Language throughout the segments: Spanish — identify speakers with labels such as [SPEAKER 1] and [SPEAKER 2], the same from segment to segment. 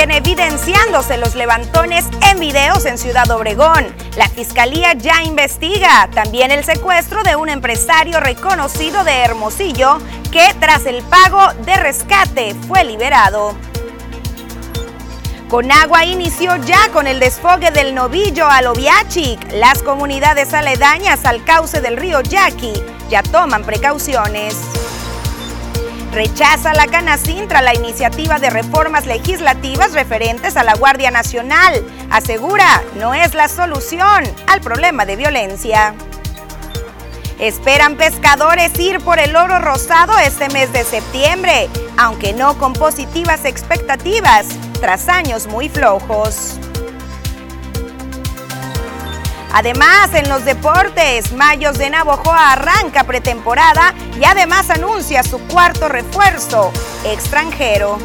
[SPEAKER 1] Evidenciándose los levantones en videos en Ciudad Obregón. La fiscalía ya investiga también el secuestro de un empresario reconocido de Hermosillo que tras el pago de rescate fue liberado. Conagua inició ya con el desfogue del novillo al Oviachic. Las comunidades aledañas al cauce del río Yaqui ya toman precauciones. Rechaza la Canacintra la iniciativa de reformas legislativas referentes a la Guardia Nacional. Asegura, no es la solución al problema de violencia. Esperan pescadores ir por el oro rosado este mes de septiembre, aunque no con positivas expectativas, tras años muy flojos. Además, en los deportes, Mayos de Navojoa arranca pretemporada y además anuncia su cuarto refuerzo extranjero.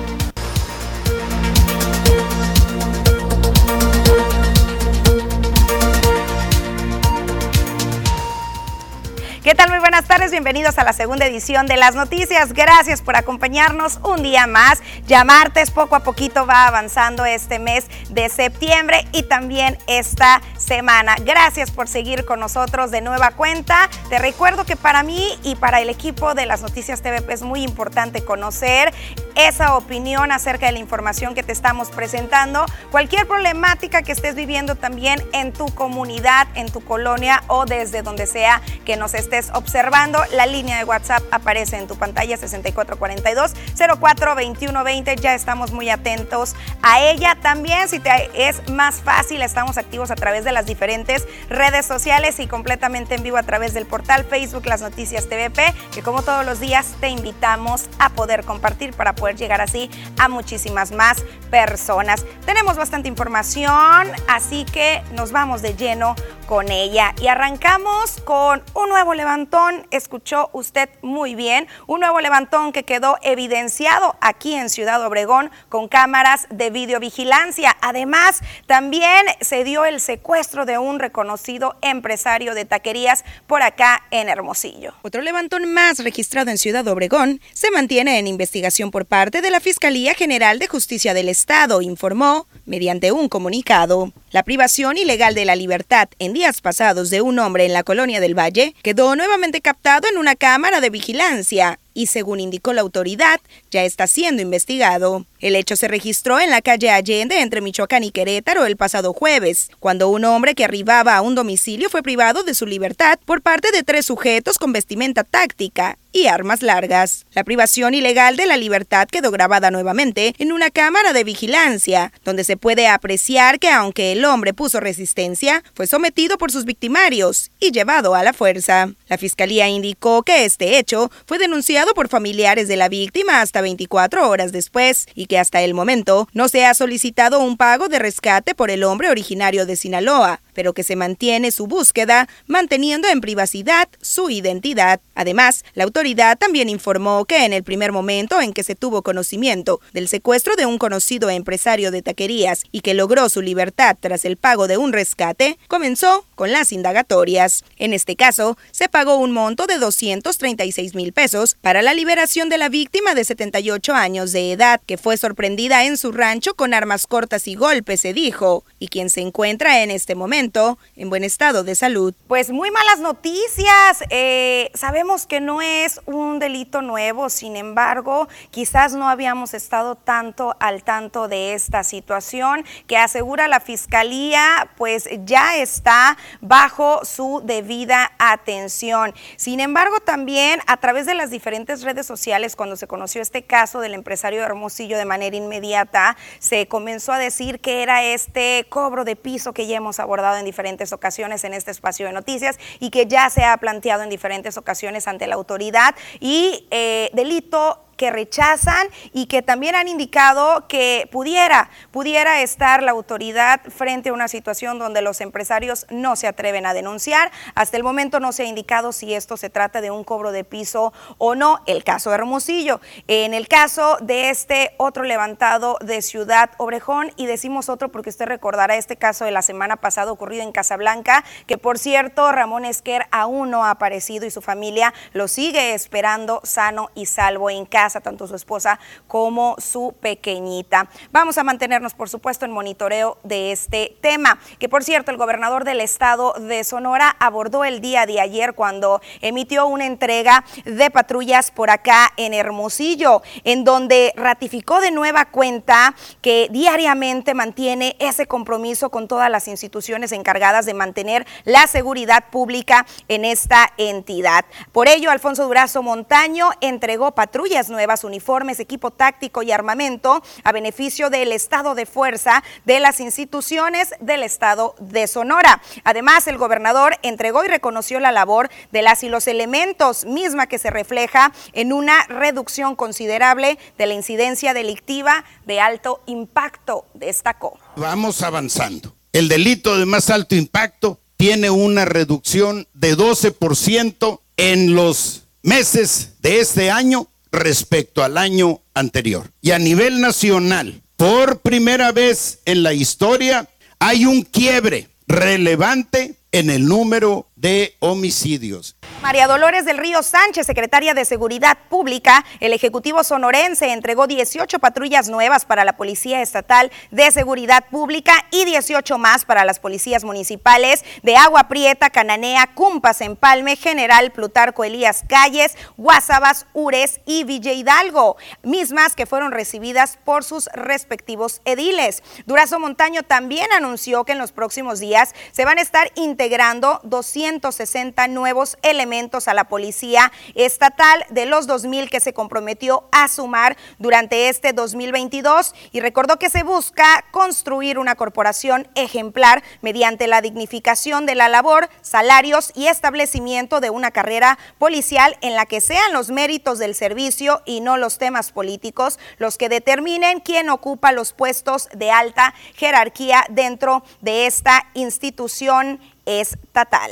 [SPEAKER 1] ¿Qué tal? Muy buenas tardes, bienvenidos a la segunda edición de las noticias. Gracias por acompañarnos un día más. Ya martes poco a poquito va avanzando este mes de septiembre y también esta semana. Gracias por seguir con nosotros de nueva cuenta. Te recuerdo que para mí y para el equipo de las noticias TVP es muy importante conocer esa opinión acerca de la información que te estamos presentando. Cualquier problemática que estés viviendo también en tu comunidad, en tu colonia o desde donde sea que nos estés observando. La línea de WhatsApp aparece en tu pantalla 6442 042120. Ya estamos muy atentos a ella. También, si te es más fácil, estamos activos a través de las diferentes redes sociales y completamente en vivo a través del portal Facebook Las Noticias TVP, que como todos los días te invitamos a poder compartir para poder llegar así a muchísimas más personas. Tenemos bastante información, así que nos vamos de lleno con ella y arrancamos con un nuevo levantón, escuchó usted muy bien, un nuevo levantón que quedó evidenciado aquí en Ciudad Obregón con cámaras de videovigilancia. Además, también se dio el secuestro de un reconocido empresario de taquerías por acá en Hermosillo. Otro levantón más registrado en Ciudad Obregón se mantiene en investigación por parte de la Fiscalía General de Justicia del Estado, informó mediante un comunicado. La privación ilegal de la libertad en días pasados de un hombre en la colonia del Valle quedó nuevamente captado en una cámara de vigilancia y según indicó la autoridad, ya está siendo investigado. El hecho se registró en la calle Allende entre Michoacán y Querétaro el pasado jueves, cuando un hombre que arribaba a un domicilio fue privado de su libertad por parte de tres sujetos con vestimenta táctica y armas largas. La privación ilegal de la libertad quedó grabada nuevamente en una cámara de vigilancia, donde se puede apreciar que aunque el hombre puso resistencia, fue sometido por sus victimarios y llevado a la fuerza. La fiscalía indicó que este hecho fue denunciado por familiares de la víctima hasta 24 horas después y que hasta el momento no se ha solicitado un pago de rescate por el hombre originario de Sinaloa, pero que se mantiene su búsqueda manteniendo en privacidad su identidad. Además, la autoridad también informó que en el primer momento en que se tuvo conocimiento del secuestro de un conocido empresario de taquerías y que logró su libertad tras el pago de un rescate, comenzó con las indagatorias. En este caso, se pagó un monto de 236 mil pesos para la liberación de la víctima de 78 años de edad, que fue sorprendida en su rancho con armas cortas y golpes, se dijo, y quien se encuentra en este momento en buen estado de salud. Pues muy malas noticias. Eh, sabemos que no es un delito nuevo, sin embargo, quizás no habíamos estado tanto al tanto de esta situación que asegura la fiscalía, pues ya está bajo su debida atención. Sin embargo, también a través de las diferentes redes sociales, cuando se conoció este caso del empresario Hermosillo de manera inmediata, se comenzó a decir que era este cobro de piso que ya hemos abordado en diferentes ocasiones en este espacio de noticias y que ya se ha planteado en diferentes ocasiones ante la autoridad y eh, delito que rechazan y que también han indicado que pudiera, pudiera estar la autoridad frente a una situación donde los empresarios no se atreven a denunciar. Hasta el momento no se ha indicado si esto se trata de un cobro de piso o no. El caso de Hermosillo. En el caso de este otro levantado de Ciudad Obrejón, y decimos otro porque usted recordará este caso de la semana pasada ocurrido en Casablanca, que por cierto Ramón Esquer aún no ha aparecido y su familia lo sigue esperando sano y salvo en casa tanto su esposa como su pequeñita. Vamos a mantenernos, por supuesto, en monitoreo de este tema, que por cierto, el gobernador del estado de Sonora abordó el día de ayer cuando emitió una entrega de patrullas por acá en Hermosillo, en donde ratificó de nueva cuenta que diariamente mantiene ese compromiso con todas las instituciones encargadas de mantener la seguridad pública en esta entidad. Por ello, Alfonso Durazo Montaño entregó patrullas nuevas, uniformes, equipo táctico y armamento a beneficio del estado de fuerza de las instituciones del estado de Sonora. Además, el gobernador entregó y reconoció la labor de las y los elementos, misma que se refleja en una reducción considerable de la incidencia delictiva de alto impacto, destacó.
[SPEAKER 2] Vamos avanzando. El delito de más alto impacto tiene una reducción de 12% en los meses de este año respecto al año anterior. Y a nivel nacional, por primera vez en la historia, hay un quiebre relevante en el número de homicidios.
[SPEAKER 1] María Dolores del Río Sánchez, secretaria de Seguridad Pública, el Ejecutivo Sonorense entregó 18 patrullas nuevas para la Policía Estatal de Seguridad Pública y 18 más para las policías municipales de Agua Prieta, Cananea, Cumpas, Empalme, General Plutarco Elías Calles, Guasabas, Ures y Villa Hidalgo, mismas que fueron recibidas por sus respectivos ediles. Durazo Montaño también anunció que en los próximos días se van a estar integrando 260 nuevos elementos a la Policía Estatal de los 2.000 que se comprometió a sumar durante este 2022 y recordó que se busca construir una corporación ejemplar mediante la dignificación de la labor, salarios y establecimiento de una carrera policial en la que sean los méritos del servicio y no los temas políticos los que determinen quién ocupa los puestos de alta jerarquía dentro de esta institución estatal.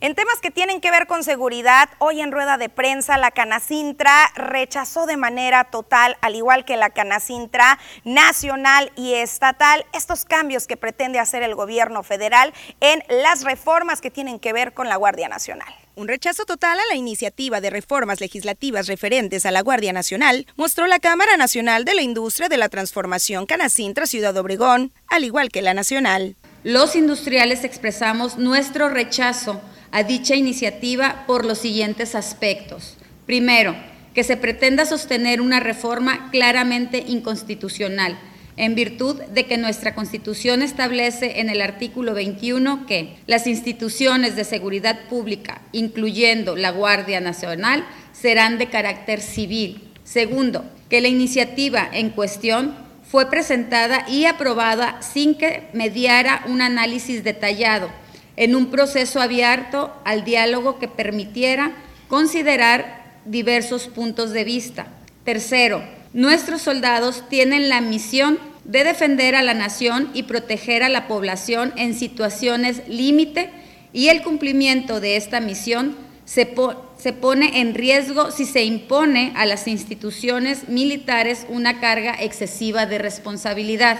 [SPEAKER 1] En temas que tienen que ver con seguridad, hoy en rueda de prensa la Canacintra rechazó de manera total, al igual que la Canacintra nacional y estatal, estos cambios que pretende hacer el gobierno federal en las reformas que tienen que ver con la Guardia Nacional. Un rechazo total a la iniciativa de reformas legislativas referentes a la Guardia Nacional mostró la Cámara Nacional de la Industria de la Transformación Canacintra Ciudad Obregón, al igual que la nacional.
[SPEAKER 3] Los industriales expresamos nuestro rechazo a dicha iniciativa por los siguientes aspectos. Primero, que se pretenda sostener una reforma claramente inconstitucional, en virtud de que nuestra Constitución establece en el artículo 21 que las instituciones de seguridad pública, incluyendo la Guardia Nacional, serán de carácter civil. Segundo, que la iniciativa en cuestión fue presentada y aprobada sin que mediara un análisis detallado, en un proceso abierto al diálogo que permitiera considerar diversos puntos de vista. Tercero, nuestros soldados tienen la misión de defender a la nación y proteger a la población en situaciones límite y el cumplimiento de esta misión se, se pone en riesgo si se impone a las instituciones militares una carga excesiva de responsabilidad.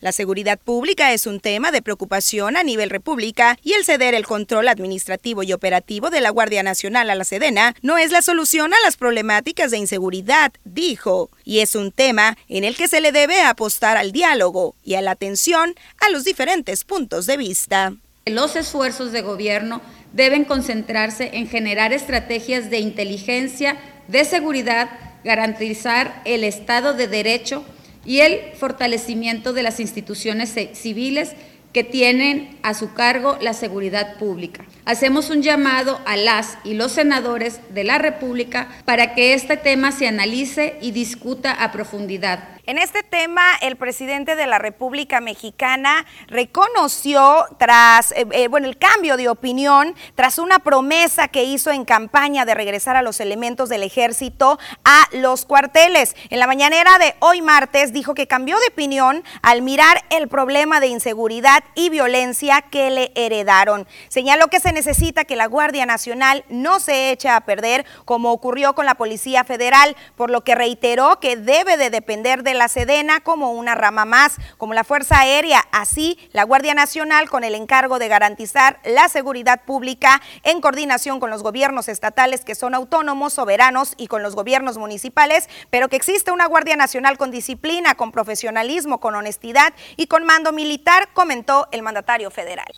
[SPEAKER 1] La seguridad pública es un tema de preocupación a nivel república y el ceder el control administrativo y operativo de la Guardia Nacional a la Sedena no es la solución a las problemáticas de inseguridad, dijo, y es un tema en el que se le debe apostar al diálogo y a la atención a los diferentes puntos de vista.
[SPEAKER 3] Los esfuerzos de gobierno deben concentrarse en generar estrategias de inteligencia, de seguridad, garantizar el Estado de Derecho y el fortalecimiento de las instituciones civiles que tienen a su cargo la seguridad pública. Hacemos un llamado a las y los senadores de la República para que este tema se analice y discuta a profundidad
[SPEAKER 1] en este tema, el presidente de la República Mexicana reconoció tras, eh, eh, bueno, el cambio de opinión tras una promesa que hizo en campaña de regresar a los elementos del ejército a los cuarteles. En la mañanera de hoy martes dijo que cambió de opinión al mirar el problema de inseguridad y violencia que le heredaron. Señaló que se necesita que la Guardia Nacional no se eche a perder como ocurrió con la Policía Federal, por lo que reiteró que debe de depender de la Sedena como una rama más, como la Fuerza Aérea, así la Guardia Nacional con el encargo de garantizar la seguridad pública en coordinación con los gobiernos estatales que son autónomos, soberanos y con los gobiernos municipales, pero que existe una Guardia Nacional con disciplina, con profesionalismo, con honestidad y con mando militar, comentó el mandatario federal.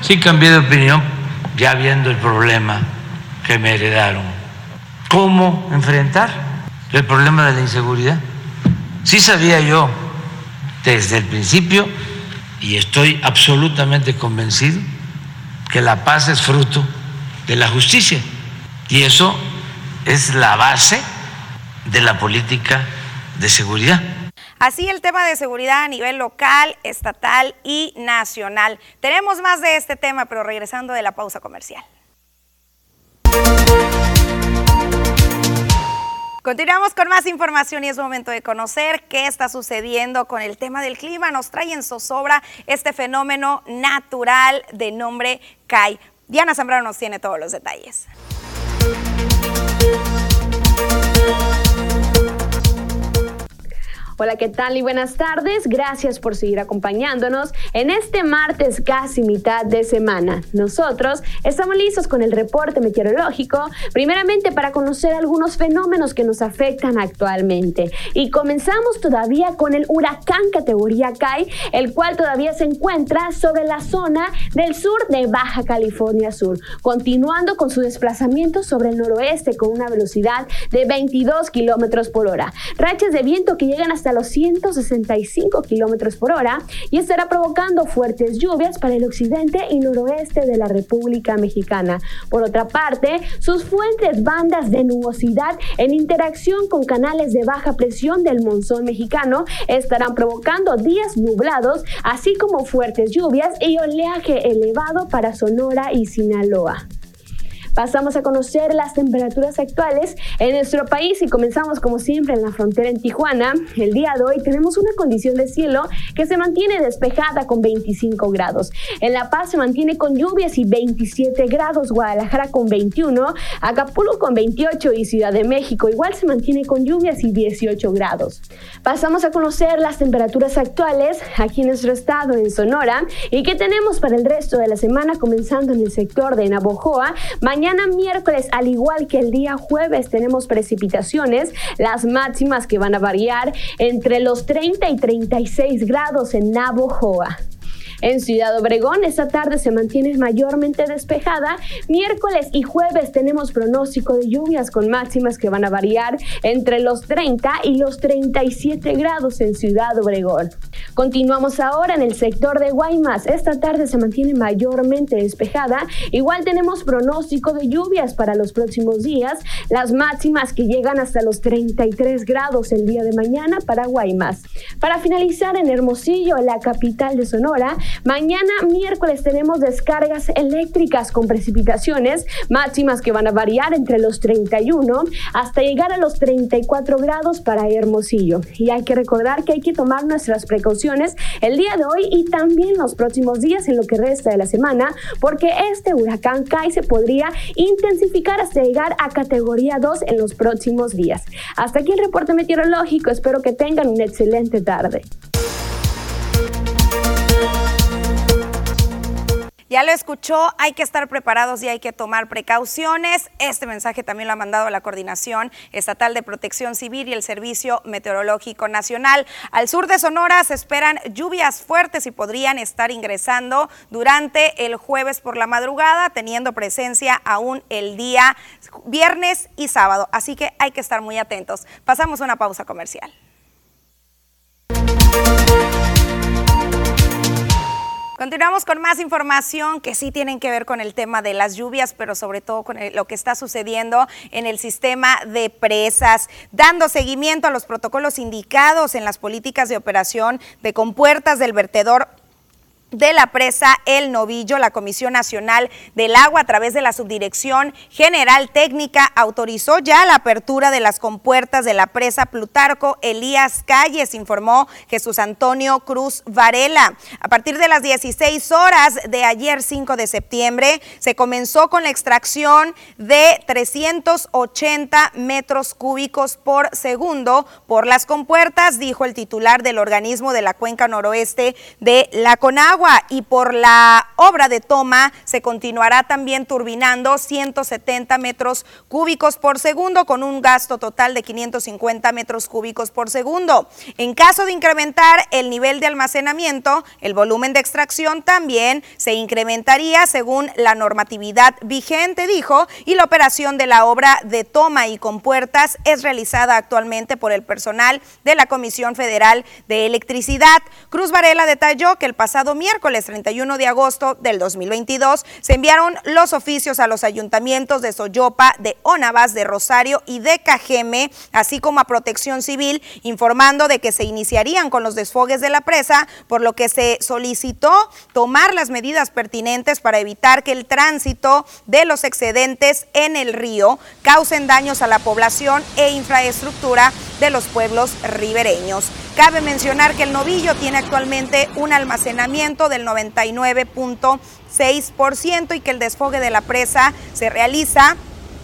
[SPEAKER 4] Sí cambié de opinión ya viendo el problema que me heredaron. ¿Cómo enfrentar el problema de la inseguridad? Sí sabía yo desde el principio y estoy absolutamente convencido que la paz es fruto de la justicia y eso es la base de la política de seguridad.
[SPEAKER 1] Así el tema de seguridad a nivel local, estatal y nacional. Tenemos más de este tema, pero regresando de la pausa comercial. Continuamos con más información y es momento de conocer qué está sucediendo con el tema del clima. Nos trae en zozobra este fenómeno natural de nombre CAI. Diana Zambrano nos tiene todos los detalles.
[SPEAKER 5] Hola, ¿qué tal y buenas tardes? Gracias por seguir acompañándonos en este martes casi mitad de semana. Nosotros estamos listos con el reporte meteorológico, primeramente para conocer algunos fenómenos que nos afectan actualmente. Y comenzamos todavía con el huracán categoría CAI, el cual todavía se encuentra sobre la zona del sur de Baja California Sur, continuando con su desplazamiento sobre el noroeste con una velocidad de 22 kilómetros por hora. Rachas de viento que llegan hasta a los 165 kilómetros por hora y estará provocando fuertes lluvias para el occidente y noroeste de la República Mexicana. Por otra parte, sus fuentes bandas de nubosidad en interacción con canales de baja presión del monzón mexicano estarán provocando días nublados, así como fuertes lluvias y oleaje elevado para Sonora y Sinaloa. Pasamos a conocer las temperaturas actuales en nuestro país y comenzamos como siempre en la frontera en Tijuana. El día de hoy tenemos una condición de cielo que se mantiene despejada con 25 grados. En La Paz se mantiene con lluvias y 27 grados, Guadalajara con 21, Acapulco con 28 y Ciudad de México igual se mantiene con lluvias y 18 grados. Pasamos a conocer las temperaturas actuales aquí en nuestro estado, en Sonora, y qué tenemos para el resto de la semana comenzando en el sector de Navojoa. Mañana Mañana miércoles, al igual que el día jueves, tenemos precipitaciones, las máximas que van a variar entre los 30 y 36 grados en Navojoa. En Ciudad Obregón, esta tarde se mantiene mayormente despejada. Miércoles y jueves tenemos pronóstico de lluvias con máximas que van a variar entre los 30 y los 37 grados en Ciudad Obregón. Continuamos ahora en el sector de Guaymas. Esta tarde se mantiene mayormente despejada. Igual tenemos pronóstico de lluvias para los próximos días. Las máximas que llegan hasta los 33 grados el día de mañana para Guaymas. Para finalizar en Hermosillo, la capital de Sonora, Mañana miércoles tenemos descargas eléctricas con precipitaciones máximas que van a variar entre los 31 hasta llegar a los 34 grados para Hermosillo. Y hay que recordar que hay que tomar nuestras precauciones el día de hoy y también los próximos días en lo que resta de la semana, porque este huracán Kai se podría intensificar hasta llegar a categoría 2 en los próximos días. Hasta aquí el reporte meteorológico. Espero que tengan una excelente tarde.
[SPEAKER 1] Ya lo escuchó, hay que estar preparados y hay que tomar precauciones. Este mensaje también lo ha mandado la Coordinación Estatal de Protección Civil y el Servicio Meteorológico Nacional. Al sur de Sonora se esperan lluvias fuertes y podrían estar ingresando durante el jueves por la madrugada, teniendo presencia aún el día viernes y sábado. Así que hay que estar muy atentos. Pasamos una pausa comercial. Continuamos con más información que sí tienen que ver con el tema de las lluvias, pero sobre todo con lo que está sucediendo en el sistema de presas, dando seguimiento a los protocolos indicados en las políticas de operación de compuertas del vertedor de la presa El Novillo, la Comisión Nacional del Agua, a través de la Subdirección General Técnica, autorizó ya la apertura de las compuertas de la presa Plutarco Elías Calles, informó Jesús Antonio Cruz Varela. A partir de las 16 horas de ayer, 5 de septiembre, se comenzó con la extracción de 380 metros cúbicos por segundo por las compuertas, dijo el titular del organismo de la cuenca noroeste de la CONAGUA y por la obra de toma se continuará también turbinando 170 metros cúbicos por segundo con un gasto total de 550 metros cúbicos por segundo. En caso de incrementar el nivel de almacenamiento, el volumen de extracción también se incrementaría según la normatividad vigente, dijo, y la operación de la obra de toma y compuertas es realizada actualmente por el personal de la Comisión Federal de Electricidad. Cruz Varela detalló que el pasado miércoles miércoles 31 de agosto del 2022 se enviaron los oficios a los ayuntamientos de Soyopa, de Onavas, de Rosario y de Cajeme, así como a Protección Civil, informando de que se iniciarían con los desfogues de la presa, por lo que se solicitó tomar las medidas pertinentes para evitar que el tránsito de los excedentes en el río causen daños a la población e infraestructura de los pueblos ribereños. Cabe mencionar que el novillo tiene actualmente un almacenamiento del 99.6% y que el desfogue de la presa se realiza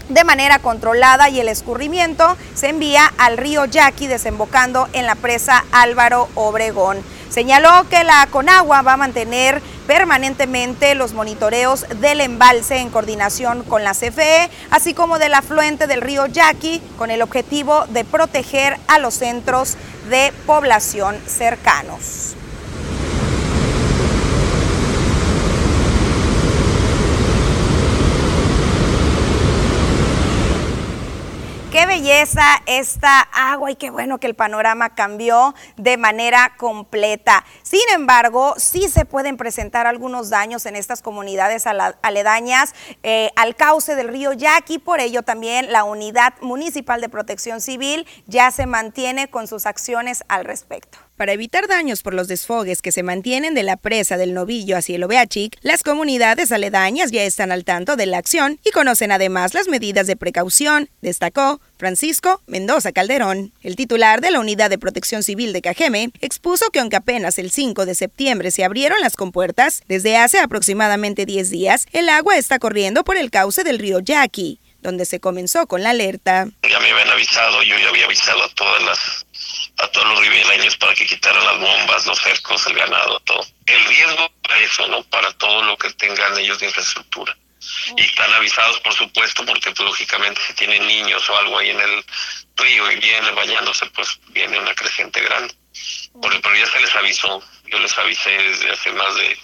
[SPEAKER 1] de manera controlada y el escurrimiento se envía al río Yaqui desembocando en la presa Álvaro Obregón. Señaló que la Conagua va a mantener permanentemente los monitoreos del embalse en coordinación con la CFE, así como del afluente del río Yaqui, con el objetivo de proteger a los centros de población cercanos. Belleza esta agua y qué bueno que el panorama cambió de manera completa. Sin embargo, sí se pueden presentar algunos daños en estas comunidades aledañas eh, al cauce del río Yaqui. Por ello, también la Unidad Municipal de Protección Civil ya se mantiene con sus acciones al respecto. Para evitar daños por los desfogues que se mantienen de la presa del Novillo hacia el Oveachic, las comunidades aledañas ya están al tanto de la acción y conocen además las medidas de precaución, destacó Francisco Mendoza Calderón. El titular de la Unidad de Protección Civil de Cajeme expuso que aunque apenas el 5 de septiembre se abrieron las compuertas, desde hace aproximadamente 10 días el agua está corriendo por el cauce del río Yaqui, donde se comenzó con la alerta.
[SPEAKER 6] Ya me habían avisado, yo ya había avisado a todas las a todos los ribereños para que quitaran las bombas, los cercos, el ganado, todo. El riesgo para eso, ¿no? Para todo lo que tengan ellos de infraestructura. Y están avisados, por supuesto, porque pues, lógicamente si tienen niños o algo ahí en el río y vienen bañándose, pues viene una creciente grande. pero ya se les avisó, yo les avisé desde hace más de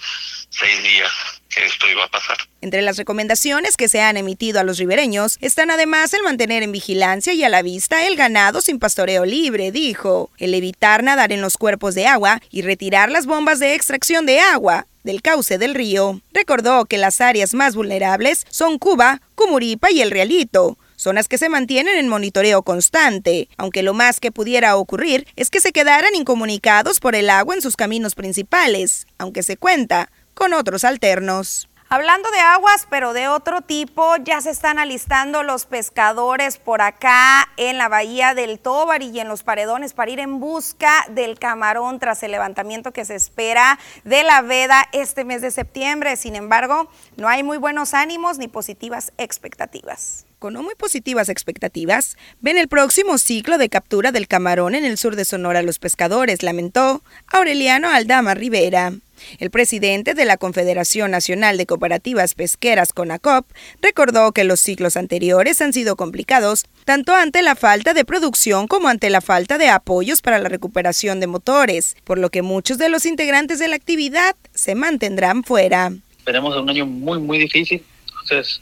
[SPEAKER 6] seis días que esto iba a pasar.
[SPEAKER 1] Entre las recomendaciones que se han emitido a los ribereños están además el mantener en vigilancia y a la vista el ganado sin pastoreo libre, dijo, el evitar nadar en los cuerpos de agua y retirar las bombas de extracción de agua del cauce del río. Recordó que las áreas más vulnerables son Cuba, Cumuripa y el Realito, zonas que se mantienen en monitoreo constante, aunque lo más que pudiera ocurrir es que se quedaran incomunicados por el agua en sus caminos principales, aunque se cuenta con otros alternos. Hablando de aguas, pero de otro tipo, ya se están alistando los pescadores por acá en la bahía del Tobar y en los paredones para ir en busca del camarón tras el levantamiento que se espera de la veda este mes de septiembre. Sin embargo, no hay muy buenos ánimos ni positivas expectativas. Con no muy positivas expectativas, ven el próximo ciclo de captura del camarón en el sur de Sonora los pescadores, lamentó Aureliano Aldama Rivera. El presidente de la Confederación Nacional de Cooperativas Pesqueras, CONACOP, recordó que los ciclos anteriores han sido complicados, tanto ante la falta de producción como ante la falta de apoyos para la recuperación de motores, por lo que muchos de los integrantes de la actividad se mantendrán fuera.
[SPEAKER 7] Tenemos un año muy, muy difícil. Entonces,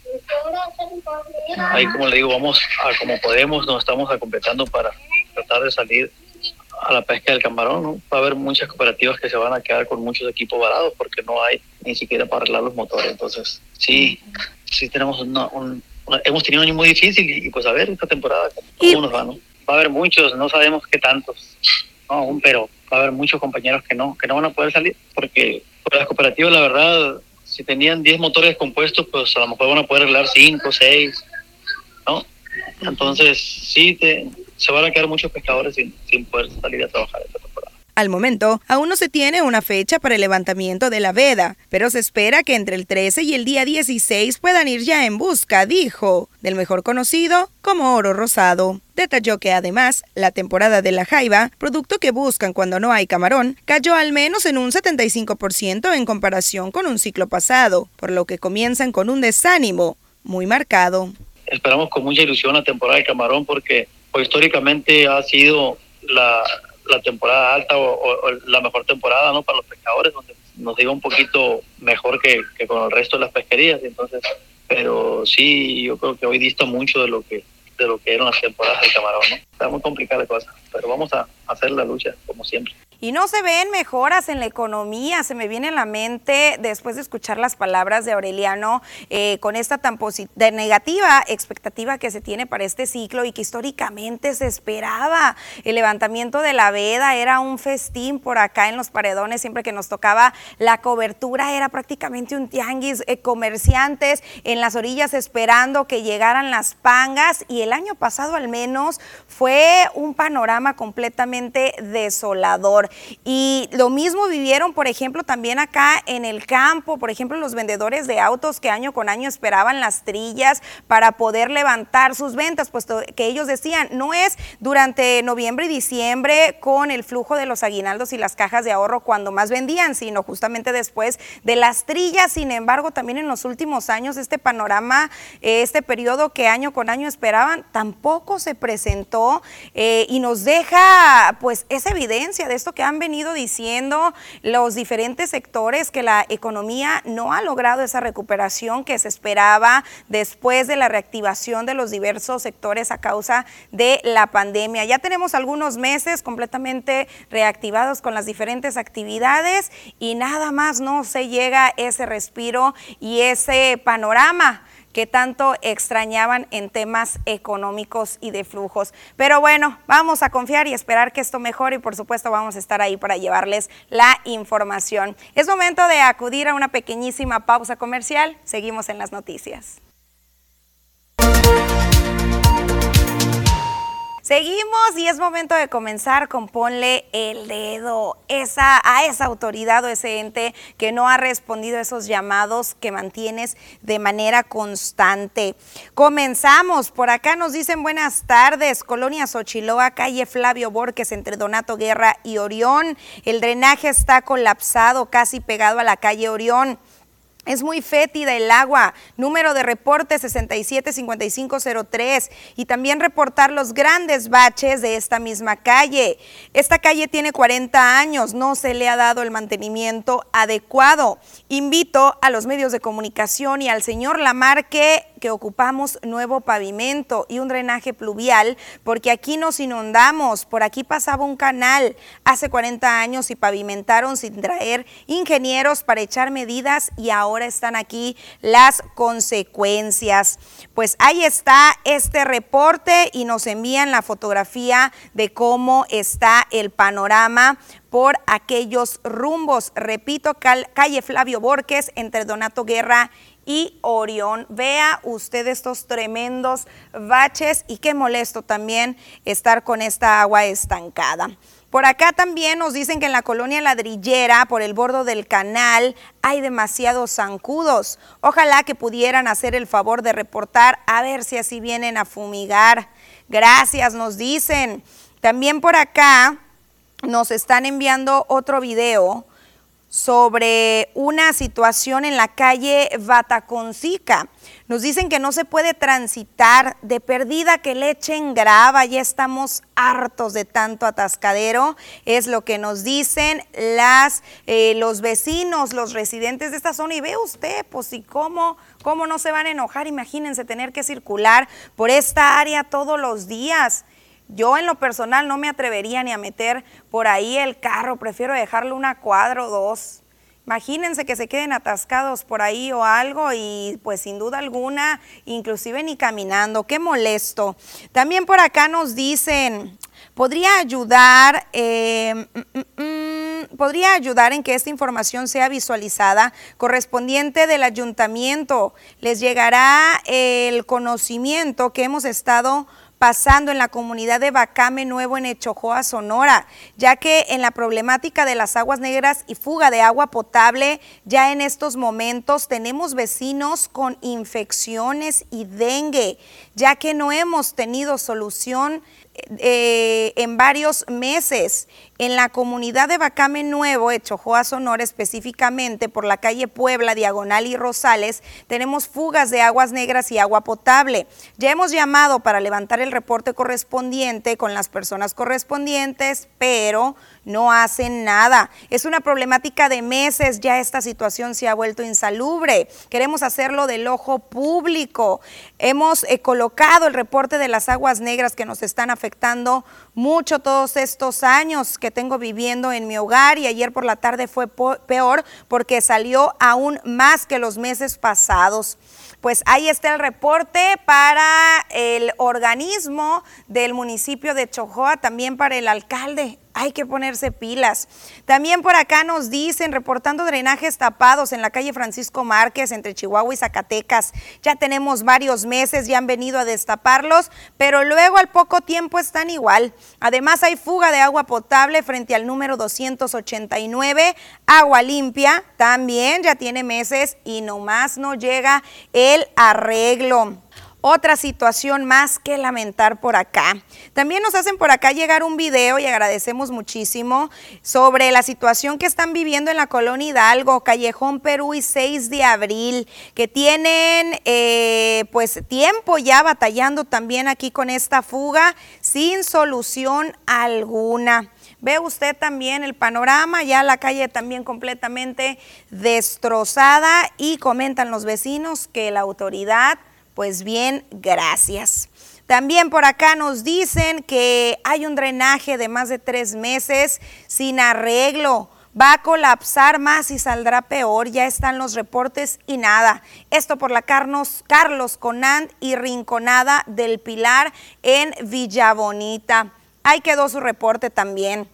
[SPEAKER 7] ahí como le digo, vamos a como podemos, nos estamos completando para tratar de salir a la pesca del camarón. ¿no? Va a haber muchas cooperativas que se van a quedar con muchos equipos varados porque no hay ni siquiera para arreglar los motores. Entonces, sí, sí tenemos un, hemos tenido un año muy difícil y, pues a ver esta temporada cómo nos va. ¿no? Va a haber muchos, no sabemos qué tantos, no, aún, pero va a haber muchos compañeros que no, que no van a poder salir porque Pues las cooperativas, la verdad, si tenían 10 motores compuestos, pues a lo mejor van a poder arreglar 5, 6, ¿no? Entonces, sí, te, se van a quedar muchos pescadores sin, sin poder salir a trabajar esta temporada.
[SPEAKER 1] Al momento, aún no se tiene una fecha para el levantamiento de la veda, pero se espera que entre el 13 y el día 16 puedan ir ya en busca, dijo, del mejor conocido como oro rosado. Detalló que además, la temporada de la jaiba, producto que buscan cuando no hay camarón, cayó al menos en un 75% en comparación con un ciclo pasado, por lo que comienzan con un desánimo muy marcado.
[SPEAKER 7] Esperamos con mucha ilusión la temporada de camarón porque pues, históricamente ha sido la, la temporada alta o, la mejor temporada no para los pescadores donde nos iba un poquito mejor que, que, con el resto de las pesquerías entonces pero sí yo creo que hoy dista mucho de lo que de lo que eran las temporadas del camarón no está muy complicada la cosa pero vamos a hacer la lucha como siempre
[SPEAKER 1] y no se ven mejoras en la economía. Se me viene a la mente, después de escuchar las palabras de Aureliano, eh, con esta tan de negativa expectativa que se tiene para este ciclo y que históricamente se esperaba. El levantamiento de la veda era un festín por acá en los paredones, siempre que nos tocaba la cobertura era prácticamente un tianguis, eh, comerciantes en las orillas esperando que llegaran las pangas y el año pasado al menos fue un panorama completamente desolador. Y lo mismo vivieron, por ejemplo, también acá en el campo, por ejemplo, los vendedores de autos que año con año esperaban las trillas para poder levantar sus ventas, puesto que ellos decían, no es durante noviembre y diciembre con el flujo de los aguinaldos y las cajas de ahorro cuando más vendían, sino justamente después de las trillas. Sin embargo, también en los últimos años este panorama, este periodo que año con año esperaban, tampoco se presentó eh, y nos deja pues esa evidencia de esto que han venido diciendo los diferentes sectores que la economía no ha logrado esa recuperación que se esperaba después de la reactivación de los diversos sectores a causa de la pandemia. Ya tenemos algunos meses completamente reactivados con las diferentes actividades y nada más no se llega ese respiro y ese panorama que tanto extrañaban en temas económicos y de flujos. Pero bueno, vamos a confiar y esperar que esto mejore y por supuesto vamos a estar ahí para llevarles la información. Es momento de acudir a una pequeñísima pausa comercial. Seguimos en las noticias. Seguimos y es momento de comenzar con ponle el dedo esa, a esa autoridad o ese ente que no ha respondido a esos llamados que mantienes de manera constante. Comenzamos, por acá nos dicen buenas tardes, Colonia Xochiloa, calle Flavio Borges entre Donato Guerra y Orión. El drenaje está colapsado, casi pegado a la calle Orión. Es muy fétida el agua. Número de reporte 675503 y también reportar los grandes baches de esta misma calle. Esta calle tiene 40 años, no se le ha dado el mantenimiento adecuado. Invito a los medios de comunicación y al señor Lamarque que ocupamos nuevo pavimento y un drenaje pluvial, porque aquí nos inundamos, por aquí pasaba un canal hace 40 años y pavimentaron sin traer ingenieros para echar medidas y ahora están aquí las consecuencias. Pues ahí está este reporte y nos envían la fotografía de cómo está el panorama por aquellos rumbos. Repito, calle Flavio Borges entre Donato Guerra y Orión. Vea usted estos tremendos baches y qué molesto también estar con esta agua estancada. Por acá también nos dicen que en la colonia ladrillera, por el bordo del canal, hay demasiados zancudos. Ojalá que pudieran hacer el favor de reportar a ver si así vienen a fumigar. Gracias, nos dicen. También por acá nos están enviando otro video sobre una situación en la calle Bataconcica. Nos dicen que no se puede transitar, de perdida que le echen grava, ya estamos hartos de tanto atascadero, es lo que nos dicen las, eh, los vecinos, los residentes de esta zona. Y ve usted, pues, y cómo, cómo no se van a enojar, imagínense tener que circular por esta área todos los días. Yo en lo personal no me atrevería ni a meter por ahí el carro, prefiero dejarlo una cuadra o dos. Imagínense que se queden atascados por ahí o algo y pues sin duda alguna, inclusive ni caminando, qué molesto. También por acá nos dicen, podría ayudar, eh, mm, mm, mm, podría ayudar en que esta información sea visualizada correspondiente del ayuntamiento. Les llegará el conocimiento que hemos estado pasando en la comunidad de Bacame Nuevo en Echojoa, Sonora, ya que en la problemática de las aguas negras y fuga de agua potable, ya en estos momentos tenemos vecinos con infecciones y dengue, ya que no hemos tenido solución eh, en varios meses en la comunidad de Bacame Nuevo, Echojoa, Sonora, específicamente por la calle Puebla, Diagonal y Rosales, tenemos fugas de aguas negras y agua potable. Ya hemos llamado para levantar el reporte correspondiente con las personas correspondientes, pero no hacen nada. Es una problemática de meses, ya esta situación se ha vuelto insalubre. Queremos hacerlo del ojo público. Hemos eh, colocado el reporte de las aguas negras que nos están afectando mucho todos estos años que tengo viviendo en mi hogar y ayer por la tarde fue peor porque salió aún más que los meses pasados. Pues ahí está el reporte para el organismo del municipio de Chojoa, también para el alcalde hay que ponerse pilas. También por acá nos dicen, reportando drenajes tapados en la calle Francisco Márquez entre Chihuahua y Zacatecas. Ya tenemos varios meses, ya han venido a destaparlos, pero luego al poco tiempo están igual. Además hay fuga de agua potable frente al número 289, agua limpia, también ya tiene meses y nomás no llega el arreglo. Otra situación más que lamentar por acá. También nos hacen por acá llegar un video y agradecemos muchísimo sobre la situación que están viviendo en la colonia Hidalgo, Callejón Perú y 6 de abril, que tienen eh, pues tiempo ya batallando también aquí con esta fuga sin solución alguna. Ve usted también el panorama, ya la calle también completamente destrozada y comentan los vecinos que la autoridad pues bien, gracias. También por acá nos dicen que hay un drenaje de más de tres meses sin arreglo. Va a colapsar más y saldrá peor. Ya están los reportes y nada. Esto por la Carlos, Carlos Conant y Rinconada del Pilar en Villabonita. Ahí quedó su reporte también.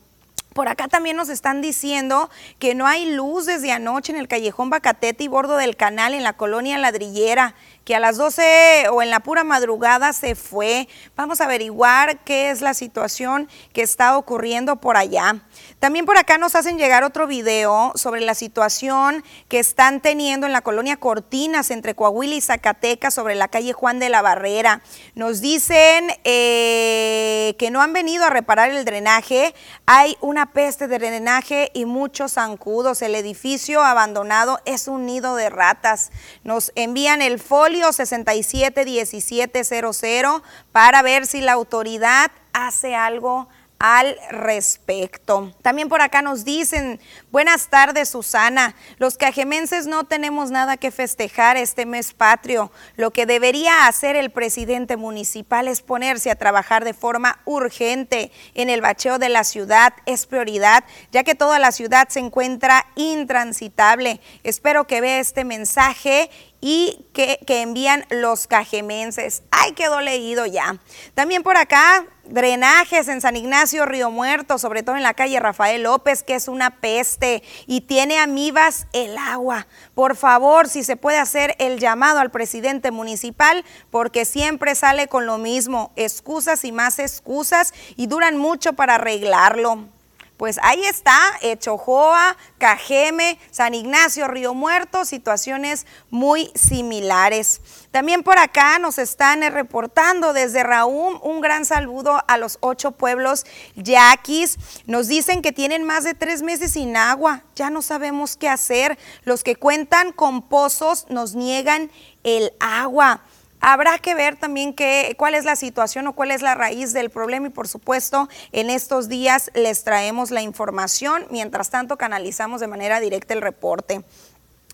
[SPEAKER 1] Por acá también nos están diciendo que no hay luz desde anoche en el callejón Bacatete y bordo del canal en la colonia Ladrillera que a las 12 o en la pura madrugada se fue. Vamos a averiguar qué es la situación que está ocurriendo por allá. También por acá nos hacen llegar otro video sobre la situación que están teniendo en la colonia Cortinas entre Coahuila y Zacatecas sobre la calle Juan de la Barrera. Nos dicen eh, que no han venido a reparar el drenaje. Hay una peste de drenaje y muchos zancudos. El edificio abandonado es un nido de ratas. Nos envían el folio 671700 para ver si la autoridad hace algo al respecto. También por acá nos dicen, buenas tardes Susana, los cajemenses no tenemos nada que festejar este mes patrio. Lo que debería hacer el presidente municipal es ponerse a trabajar de forma urgente en el bacheo de la ciudad. Es prioridad, ya que toda la ciudad se encuentra intransitable. Espero que vea este mensaje y que, envían los cajemenses. Ay, quedó leído ya. También por acá, drenajes en San Ignacio, Río Muerto, sobre todo en la calle Rafael López, que es una peste y tiene amibas el agua. Por favor, si se puede hacer el llamado al presidente municipal, porque siempre sale con lo mismo, excusas y más excusas y duran mucho para arreglarlo. Pues ahí está, Echojoa, Cajeme, San Ignacio, Río Muerto, situaciones muy similares. También por acá nos están eh, reportando desde Raúm un gran saludo a los ocho pueblos yaquis. Nos dicen que tienen más de tres meses sin agua, ya no sabemos qué hacer. Los que cuentan con pozos nos niegan el agua. Habrá que ver también qué, cuál es la situación o cuál es la raíz del problema y por supuesto en estos días les traemos la información. Mientras tanto canalizamos de manera directa el reporte.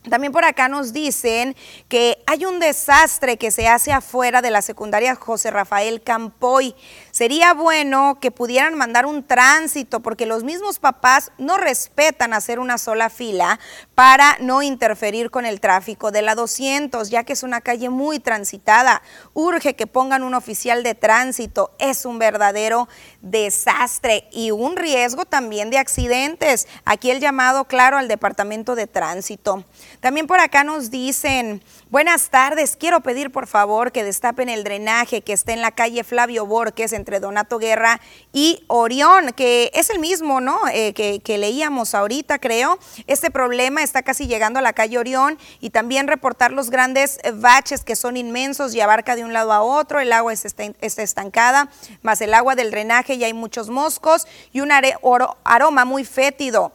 [SPEAKER 1] También por acá nos dicen que hay un desastre que se hace afuera de la secundaria José Rafael Campoy. Sería bueno que pudieran mandar un tránsito porque los mismos papás no respetan hacer una sola fila para no interferir con el tráfico de la 200, ya que es una calle muy transitada. Urge que pongan un oficial de tránsito. Es un verdadero desastre y un riesgo también de accidentes. Aquí el llamado claro al Departamento de Tránsito. También por acá nos dicen, buenas tardes, quiero pedir por favor que destapen el drenaje que está en la calle Flavio Borges entre Donato Guerra y Orión, que es el mismo, ¿no? Eh, que, leíamos ahorita, creo. Este problema está casi llegando a la calle Orión y también reportar los grandes baches que son inmensos y abarca de un lado a otro, el agua está, estancada, más el agua del drenaje y hay muchos moscos y un aroma muy fétido.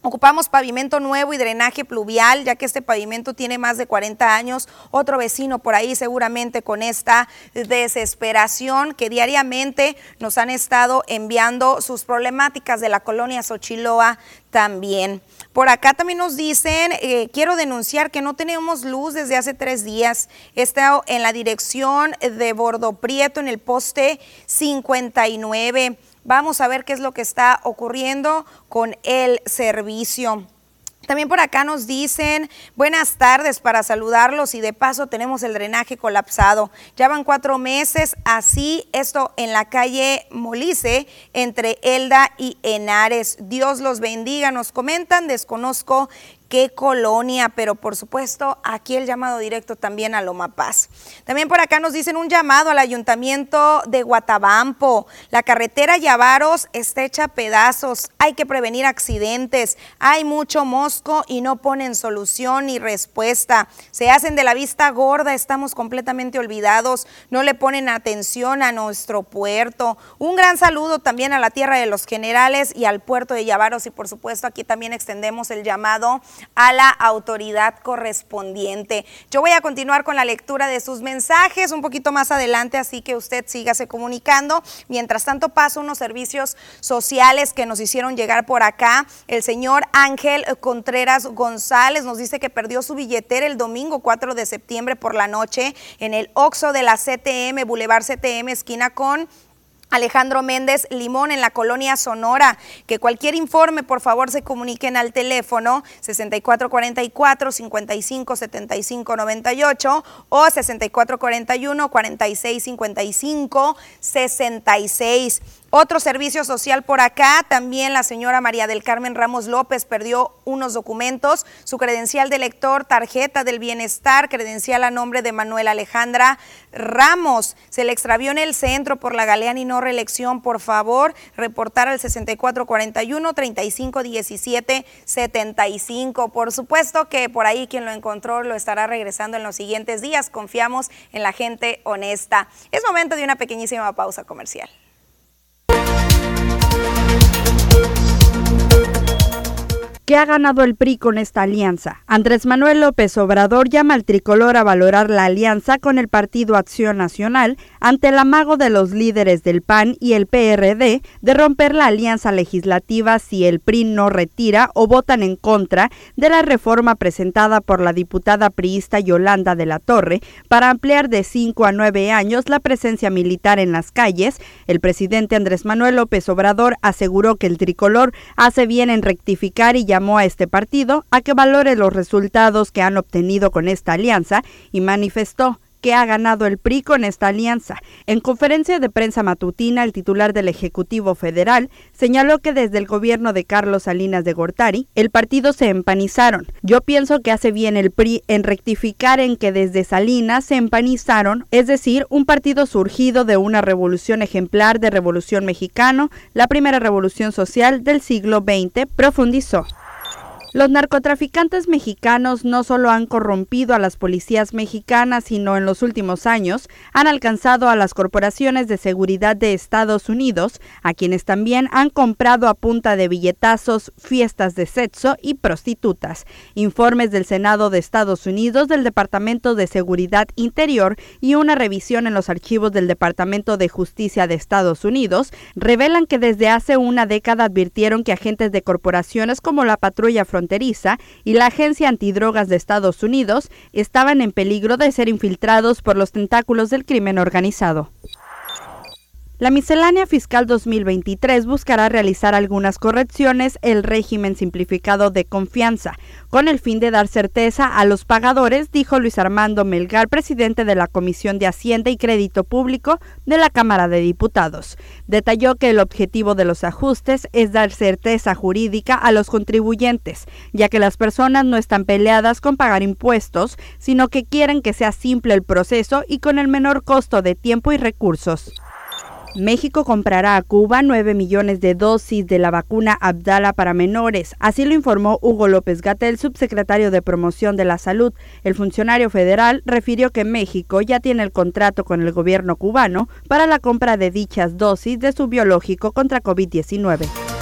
[SPEAKER 1] Ocupamos pavimento nuevo y drenaje pluvial, ya que este pavimento tiene más de 40 años. Otro vecino por ahí seguramente con esta desesperación que diariamente nos han estado enviando sus problemáticas de la colonia Xochiloa también. Por acá también nos dicen, eh, quiero denunciar que no tenemos luz desde hace tres días. Está en la dirección de Bordo Prieto, en el poste 59. Vamos a ver qué es lo que está ocurriendo con el servicio. También por acá nos dicen buenas tardes para saludarlos y de paso tenemos el drenaje colapsado. Ya van cuatro meses así, esto en la calle Molice entre Elda y Henares. Dios los bendiga, nos comentan, desconozco qué colonia, pero por supuesto aquí el llamado directo también a Loma Paz. También por acá nos dicen un llamado al ayuntamiento de Guatabampo. La carretera Yavaros está hecha a pedazos, hay que prevenir accidentes, hay mucho mosco y no ponen solución ni respuesta. Se hacen de la vista gorda, estamos completamente olvidados, no le ponen atención a nuestro puerto. Un gran saludo también a la tierra de los generales y al puerto de Yavaros y por supuesto aquí también extendemos el llamado a la autoridad correspondiente. Yo voy a continuar con la lectura de sus mensajes un poquito más adelante, así que usted sígase comunicando. Mientras tanto, paso unos servicios sociales que nos hicieron llegar por acá. El señor Ángel Contreras González nos dice que perdió su billetera el domingo 4 de septiembre por la noche en el Oxo de la CTM, Boulevard CTM, esquina con Alejandro Méndez Limón en la colonia Sonora. Que cualquier informe, por favor, se comuniquen al teléfono 6444-557598 o 6441-4655-66. Otro servicio social por acá, también la señora María del Carmen Ramos López perdió unos documentos, su credencial de lector, tarjeta del bienestar, credencial a nombre de Manuel Alejandra Ramos. Se le extravió en el centro por la Galeana y no reelección, por favor, reportar al 6441-3517-75. Por supuesto que por ahí quien lo encontró lo estará regresando en los siguientes días. Confiamos en la gente honesta. Es momento de una pequeñísima pausa comercial.
[SPEAKER 8] Thank ¿Qué ha ganado el PRI con esta alianza? Andrés Manuel López Obrador llama al tricolor a valorar la alianza con el Partido Acción Nacional ante el amago de los líderes del PAN y el PRD de romper la alianza legislativa si el PRI no retira o votan en contra de la reforma presentada por la diputada priista Yolanda de la Torre para ampliar de 5 a 9 años la presencia militar en las calles. El presidente Andrés Manuel López Obrador aseguró que el tricolor hace bien en rectificar y llamó a este partido a que valore los resultados que han obtenido con esta alianza y manifestó que ha ganado el PRI con esta alianza. En conferencia de prensa matutina, el titular del Ejecutivo Federal señaló que desde el gobierno de Carlos Salinas de Gortari, el partido se empanizaron. Yo pienso que hace bien el PRI en rectificar en que desde Salinas se empanizaron, es decir, un partido surgido de una revolución ejemplar de Revolución Mexicano, la primera revolución social del siglo XX, profundizó. Los narcotraficantes mexicanos no solo han corrompido a las policías mexicanas, sino en los últimos años han alcanzado a las corporaciones de seguridad de Estados Unidos, a quienes también han comprado a punta de billetazos, fiestas de sexo y prostitutas. Informes del Senado de Estados Unidos, del Departamento de Seguridad Interior y una revisión en los archivos del Departamento de Justicia de Estados Unidos revelan que desde hace una década advirtieron que agentes de corporaciones como la Patrulla Fronteriza fronteriza y la Agencia Antidrogas de Estados Unidos estaban en peligro de ser infiltrados por los tentáculos del crimen organizado. La miscelánea fiscal 2023 buscará realizar algunas correcciones el régimen simplificado de confianza, con el fin de dar certeza a los pagadores, dijo Luis Armando Melgar, presidente de la Comisión de Hacienda y Crédito Público de la Cámara de Diputados. Detalló que el objetivo de los ajustes es dar certeza jurídica a los contribuyentes, ya que las personas no están peleadas con pagar impuestos, sino que quieren que sea simple el proceso y con el menor costo de tiempo y recursos. México comprará a Cuba 9 millones de dosis de la vacuna Abdala para menores. Así lo informó Hugo López Gatel, subsecretario de Promoción de la Salud. El funcionario federal refirió que México ya tiene el contrato con el gobierno cubano para la compra de dichas dosis de su biológico contra COVID-19.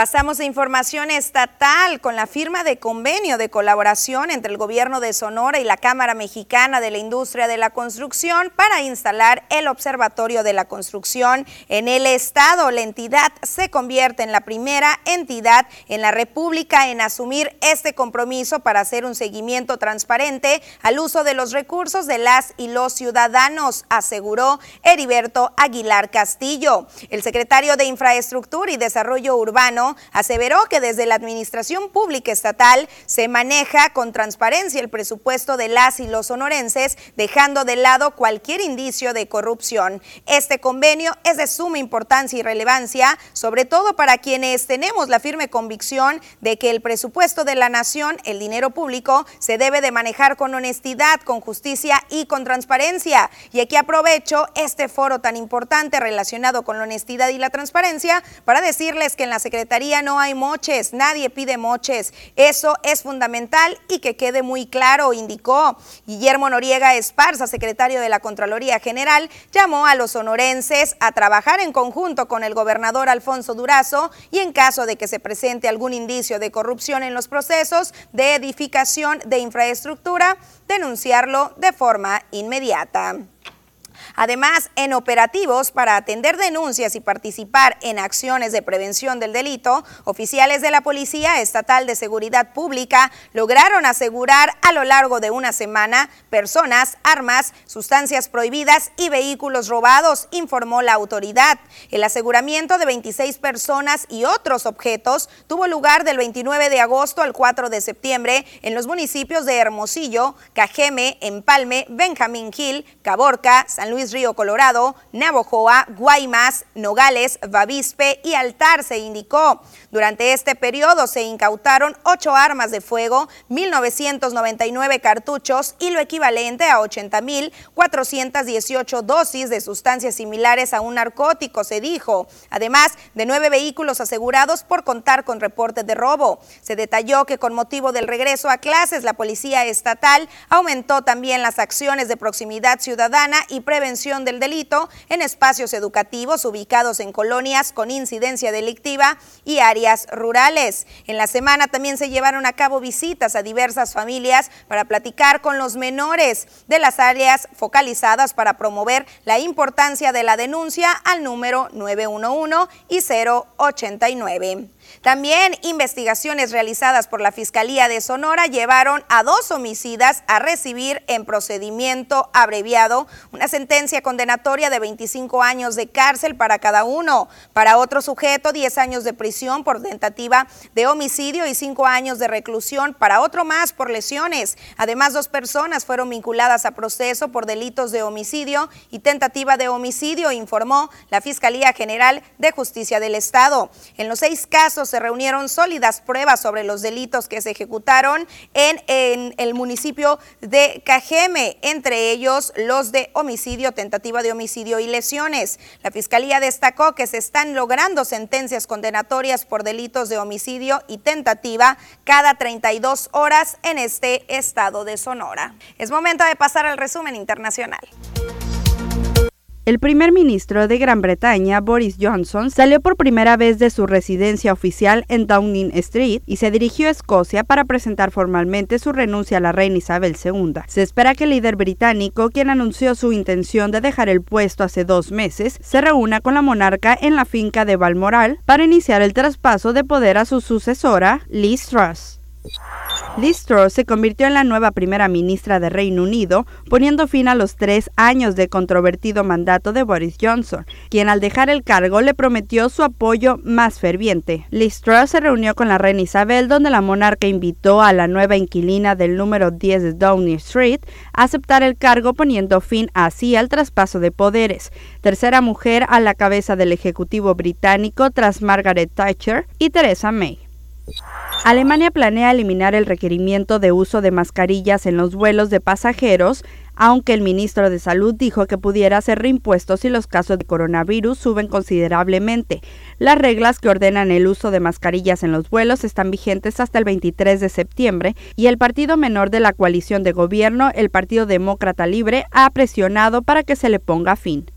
[SPEAKER 1] Pasamos a información estatal con la firma de convenio de colaboración entre el gobierno de Sonora y la Cámara Mexicana de la Industria de la Construcción para instalar el Observatorio de la Construcción en el estado. La entidad se convierte en la primera entidad en la República en asumir este compromiso para hacer un seguimiento transparente al uso de los recursos de las y los ciudadanos, aseguró Heriberto Aguilar Castillo. El secretario de Infraestructura y Desarrollo Urbano aseveró que desde la Administración Pública Estatal se maneja con transparencia el presupuesto de las y los sonorenses, dejando de lado cualquier indicio de corrupción. Este convenio es de suma importancia y relevancia, sobre todo para quienes tenemos la firme convicción de que el presupuesto de la nación, el dinero público, se debe de manejar con honestidad, con justicia y con transparencia. Y aquí aprovecho este foro tan importante relacionado con la honestidad y la transparencia para decirles que en la Secretaría no hay moches, nadie pide moches. Eso es fundamental y que quede muy claro, indicó Guillermo Noriega Esparza, secretario de la Contraloría General, llamó a los sonorenses a trabajar en conjunto con el gobernador Alfonso Durazo y en caso de que se presente algún indicio de corrupción en los procesos de edificación de infraestructura, denunciarlo de forma inmediata. Además, en operativos para atender denuncias y participar en acciones de prevención del delito, oficiales de la Policía Estatal de Seguridad Pública lograron asegurar a lo largo de una semana personas, armas, sustancias prohibidas y vehículos robados, informó la autoridad. El aseguramiento de 26 personas y otros objetos tuvo lugar del 29 de agosto al 4 de septiembre en los municipios de Hermosillo, Cajeme, Empalme, Benjamín Gil, Caborca, San Luis Río Colorado, Navojoa, Guaymas, Nogales, Bavispe y Altar, se indicó. Durante este periodo se incautaron ocho armas de fuego, 1.999 cartuchos y lo equivalente a 80.418 dosis de sustancias similares a un narcótico, se dijo. Además de nueve vehículos asegurados por contar con reporte de robo. Se detalló que con motivo del regreso a clases, la Policía Estatal aumentó también las acciones de proximidad ciudadana y prevención del delito en espacios educativos ubicados en colonias con incidencia delictiva y áreas rurales. En la semana también se llevaron a cabo visitas a diversas familias para platicar con los menores de las áreas focalizadas para promover la importancia de la denuncia al número 911 y 089. También investigaciones realizadas por la Fiscalía de Sonora llevaron a dos homicidas a recibir en procedimiento abreviado una sentencia condenatoria de 25 años de cárcel para cada uno. Para otro sujeto, 10 años de prisión por tentativa de homicidio y 5 años de reclusión para otro más por lesiones. Además, dos personas fueron vinculadas a proceso por delitos de homicidio y tentativa de homicidio, informó la Fiscalía General de Justicia del Estado. En los seis casos, se reunieron sólidas pruebas sobre los delitos que se ejecutaron en, el municipio de Cajeme, entre ellos los de homicidio, tentativa de homicidio y lesiones. La Fiscalía destacó que se están logrando sentencias condenatorias por delitos de homicidio y tentativa cada 32 horas en este estado de Sonora. Es momento de pasar al resumen internacional.
[SPEAKER 8] El primer ministro de Gran Bretaña, Boris Johnson, salió por primera vez de su residencia oficial en Downing Street y se dirigió a Escocia para presentar formalmente su renuncia a la reina Isabel II. Se espera que el líder británico, quien anunció su intención de dejar el puesto hace dos meses, se reúna con la monarca en la finca de Balmoral para iniciar el traspaso de poder a su sucesora, Liz Truss. Liz Truss se convirtió en la nueva primera ministra de Reino Unido, poniendo fin a los tres años de controvertido mandato de Boris Johnson, quien al dejar el cargo le prometió su apoyo más ferviente. Liz Truss se reunió con la reina Isabel, donde la monarca invitó a la nueva inquilina del número 10 de Downing Street a aceptar el cargo, poniendo fin así al traspaso de poderes. Tercera mujer a la cabeza del Ejecutivo británico tras Margaret Thatcher y Theresa May. Alemania planea eliminar el requerimiento de uso de mascarillas en los vuelos de pasajeros, aunque el ministro de Salud dijo que pudiera ser reimpuesto si los casos de coronavirus suben considerablemente. Las reglas que ordenan el uso de mascarillas en los vuelos están vigentes hasta el 23 de septiembre y el partido menor de la coalición de gobierno, el Partido Demócrata Libre, ha presionado para que se le ponga fin.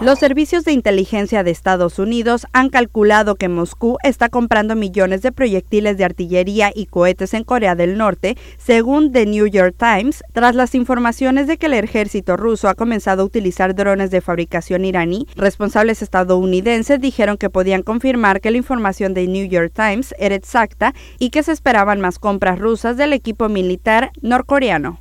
[SPEAKER 8] Los servicios de inteligencia de Estados Unidos han calculado que Moscú está comprando millones de proyectiles de artillería y cohetes en Corea del Norte, según The New York Times, tras las informaciones de que el ejército ruso ha comenzado a utilizar drones de fabricación iraní. Responsables estadounidenses dijeron que podían confirmar que la información de New York Times era exacta y que se esperaban más compras rusas del equipo militar norcoreano.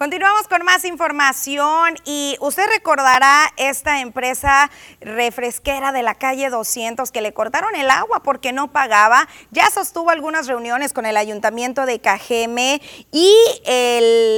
[SPEAKER 1] Continuamos con más información y usted recordará esta empresa refresquera de la calle 200 que le cortaron el agua porque no pagaba. Ya sostuvo algunas reuniones con el ayuntamiento de Cajeme y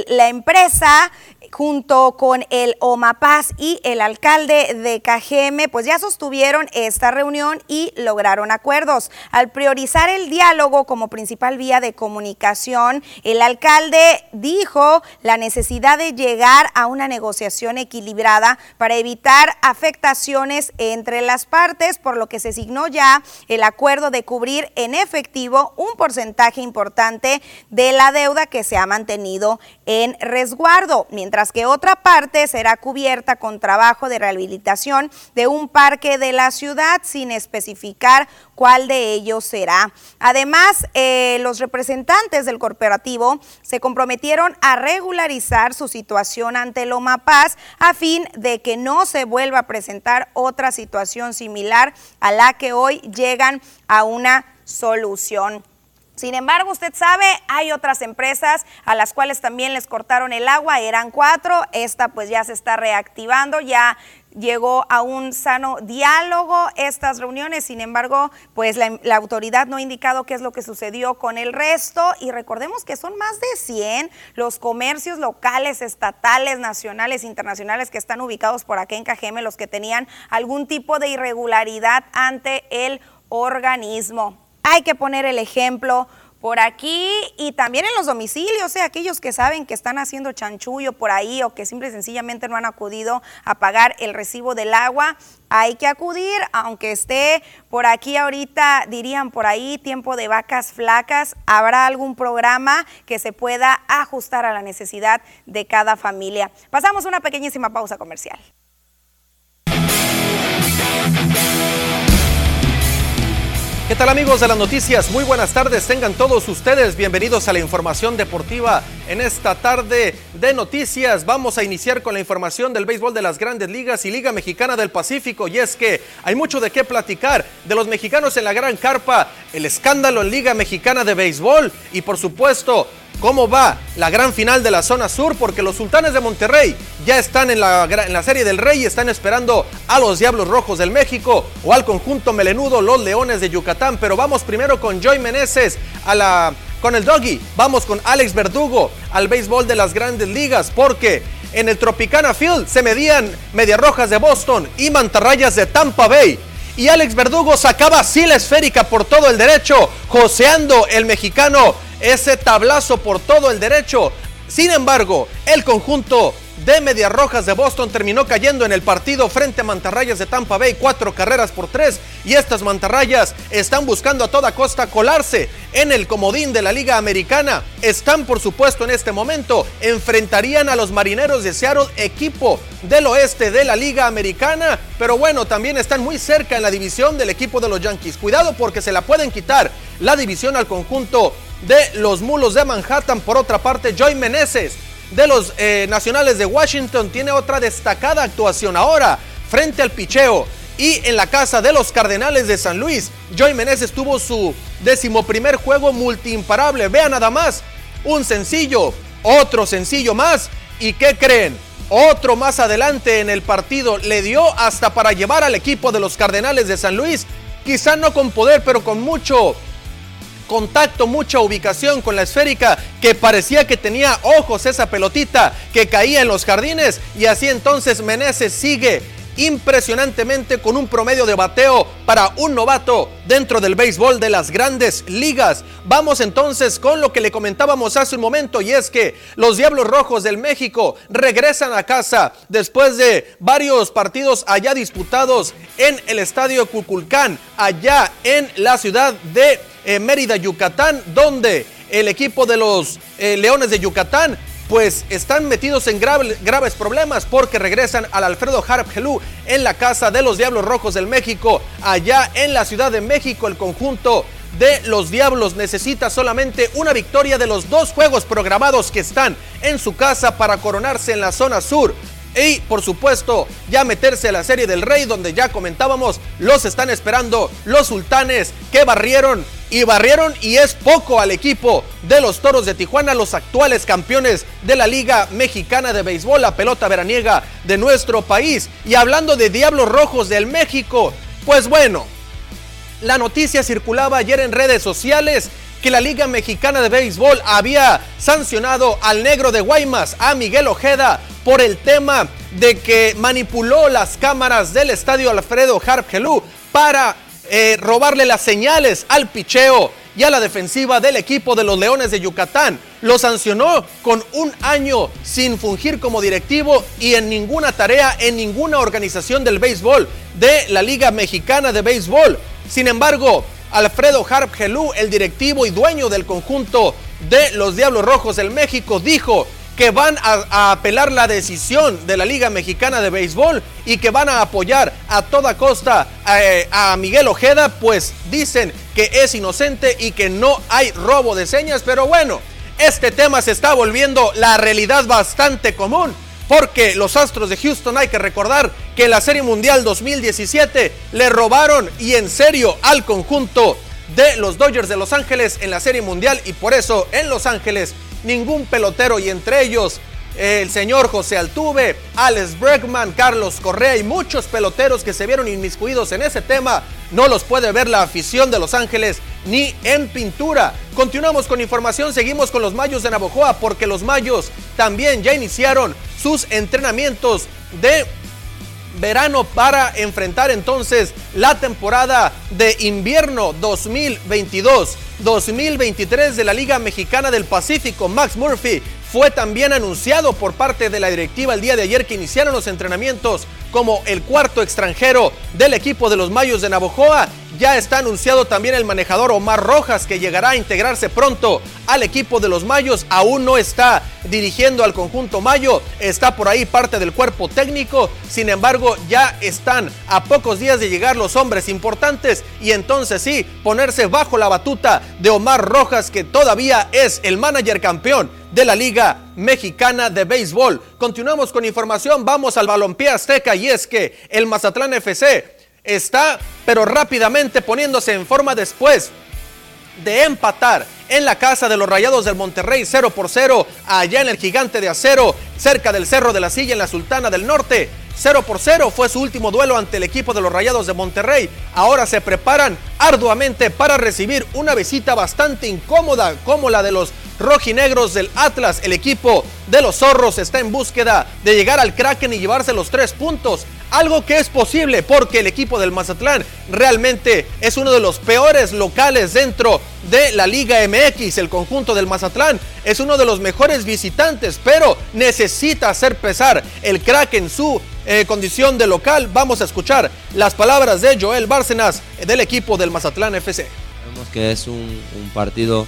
[SPEAKER 1] la empresa junto con el OMAPAS y el alcalde de Cajeme, pues ya sostuvieron esta reunión y lograron acuerdos. Al priorizar el diálogo como principal vía de comunicación, el alcalde dijo la necesidad de llegar a una negociación equilibrada para evitar afectaciones entre las partes, por lo que se signó ya el acuerdo de cubrir en efectivo un porcentaje importante de la deuda que se ha mantenido en resguardo, mientras que otra parte será cubierta con trabajo de rehabilitación de un parque de la ciudad sin especificar cuál de ellos será. Además, eh, los representantes del corporativo se comprometieron a regularizar su situación ante Loma Paz a fin de que no se vuelva a presentar otra situación similar a la que hoy llegan a una solución. Sin embargo, usted sabe, hay otras empresas a las cuales también les cortaron el agua, eran cuatro, esta pues ya se está reactivando, ya llegó a un sano diálogo estas reuniones, sin embargo, pues la, autoridad no ha indicado qué es lo que sucedió con el resto y recordemos que son más de 100 los comercios locales, estatales, nacionales, internacionales que están ubicados por acá en Cajeme, los que tenían algún tipo de irregularidad ante el organismo. Hay que poner el ejemplo por aquí y también en los domicilios, sea, aquellos que saben que están haciendo chanchullo por ahí o que simple y sencillamente no han acudido a pagar el recibo del agua, hay que acudir, aunque esté por aquí ahorita, dirían por ahí, tiempo de vacas flacas, habrá algún programa que se pueda ajustar a la necesidad de cada familia. Pasamos una pequeñísima pausa comercial.
[SPEAKER 9] ¿Qué tal amigos de las noticias? Muy buenas tardes, tengan todos ustedes bienvenidos a la información deportiva en esta tarde de noticias. Vamos a iniciar con la información del béisbol de las grandes ligas y Liga Mexicana del Pacífico y es que hay mucho de qué platicar de los mexicanos en la gran carpa, el escándalo en Liga Mexicana de Béisbol y por supuesto cómo va la gran final de la zona sur, porque los sultanes de Monterrey ya están en la, en la, serie del Rey y están esperando a los Diablos Rojos del México o al conjunto melenudo, los Leones de Yucatán. Pero vamos primero con Joy Meneses a la, con el Doggy, vamos con Alex Verdugo al béisbol de las grandes ligas, porque en el Tropicana Field se medían Medias Rojas de Boston y Mantarrayas de Tampa Bay y Alex Verdugo sacaba así la esférica por todo el derecho, joseando el mexicano ese tablazo por todo el derecho. Sin embargo, el conjunto de Medias Rojas de Boston terminó cayendo en el partido frente a Mantarrayas de Tampa Bay, cuatro carreras por tres. Y estas Mantarrayas están buscando a toda costa colarse en el comodín de la Liga Americana. Están, por supuesto, en este momento, enfrentarían a los Marineros de Seattle, equipo del oeste de la Liga Americana. Pero bueno, también están muy cerca en la división del equipo de los Yankees. Cuidado porque se la pueden quitar la división al conjunto de los Mulos de Manhattan. Por otra parte, Joy Meneses de los eh, Nacionales de Washington tiene otra destacada actuación ahora frente al picheo Y en la casa de los Cardenales de San Luis, Joy Meneses tuvo su decimoprimer juego multiimparable. Vean nada más, un sencillo, otro sencillo más. ¿Y qué creen? Otro más adelante en el partido le dio hasta para llevar al equipo de los Cardenales de San Luis, quizá no con poder, pero con mucho contacto, mucha ubicación con la esférica, que parecía que tenía ojos esa pelotita que caía en los jardines y así entonces Meneses sigue impresionantemente con un promedio de bateo para un novato dentro del béisbol de las grandes ligas. Vamos entonces con lo que le comentábamos hace un momento y es que los Diablos Rojos del México regresan a casa después de varios partidos allá disputados en el estadio Cuculcán, allá en la ciudad de eh, Mérida, Yucatán, donde el equipo de los eh, Leones de Yucatán pues están metidos en graves problemas porque regresan al Alfredo Harp Helú en la casa de los Diablos Rojos del México, allá en la Ciudad de México, el conjunto de los Diablos necesita solamente una victoria de los dos juegos programados que están en su casa para coronarse en la zona sur. Y por supuesto, ya meterse a la serie del Rey, donde ya comentábamos, los están esperando los sultanes que barrieron y barrieron y es poco al equipo de los Toros de Tijuana, los actuales campeones de la Liga Mexicana de Béisbol, la pelota veraniega de nuestro país. Y hablando de Diablos Rojos del México, pues bueno, la noticia circulaba ayer en redes sociales que la Liga Mexicana de Béisbol había sancionado al negro de Guaymas, a Miguel Ojeda, por el tema de que manipuló las cámaras del estadio Alfredo Harp para eh, robarle las señales al picheo y a la defensiva del equipo de los Leones de Yucatán. Lo sancionó con un año sin fungir como directivo y en ninguna tarea, en ninguna organización del béisbol de la Liga Mexicana de Béisbol. Sin embargo, Alfredo Harp Gelú, el directivo y dueño del conjunto de los Diablos Rojos del México, dijo que van a, apelar la decisión de la Liga Mexicana de Béisbol y que van a apoyar a toda costa eh, a Miguel Ojeda, pues dicen que es inocente y que no hay robo de señas, pero bueno, este tema se está volviendo la realidad bastante común. Porque los Astros de Houston hay que recordar que la Serie Mundial 2017 le robaron y en serio al conjunto de los Dodgers de Los Ángeles en la Serie Mundial y por eso en Los Ángeles ningún pelotero y entre ellos el señor José Altuve, Alex Bregman, Carlos Correa y muchos peloteros que se vieron inmiscuidos en ese tema, no los puede ver la afición de Los Ángeles ni en pintura. Continuamos con información, seguimos con los Mayos de Navojoa porque los Mayos también ya iniciaron sus entrenamientos de verano para enfrentar entonces la temporada de invierno 2022-2023 de la Liga Mexicana del Pacífico. Max Murphy fue también anunciado por parte de la directiva el día de ayer que iniciaron los entrenamientos como el cuarto extranjero del equipo de los Mayos de Navojoa. Ya está anunciado también el manejador Omar Rojas que llegará a integrarse pronto al equipo de los Mayos. Aún no está dirigiendo al conjunto Mayo, está por ahí parte del cuerpo técnico. Sin embargo, ya están a pocos días de llegar los hombres importantes y entonces sí, ponerse bajo la batuta de Omar Rojas que todavía es el manager campeón de la Liga Mexicana de Béisbol. Continuamos con información, vamos al balompié azteca y es que el Mazatlán FC está, pero rápidamente poniéndose en forma después de empatar en la casa de los Rayados del Monterrey 0 por 0 allá en el Gigante de Acero, cerca del Cerro de la Silla en la Sultana del Norte. 0 por 0 fue su último duelo ante el equipo de los Rayados de Monterrey. Ahora se preparan arduamente para recibir una visita bastante incómoda como la de los rojinegros del Atlas. El equipo de los zorros está en búsqueda de llegar al Kraken y llevarse los tres puntos. Algo que es posible porque el equipo del Mazatlán realmente es uno de los peores locales dentro de la Liga MX. El conjunto del Mazatlán es uno de los mejores visitantes, pero necesita hacer pesar el Kraken su eh, condición de local. Vamos a escuchar las palabras de Joel Bárcenas del equipo del Mazatlán FC.
[SPEAKER 10] Vemos que es un partido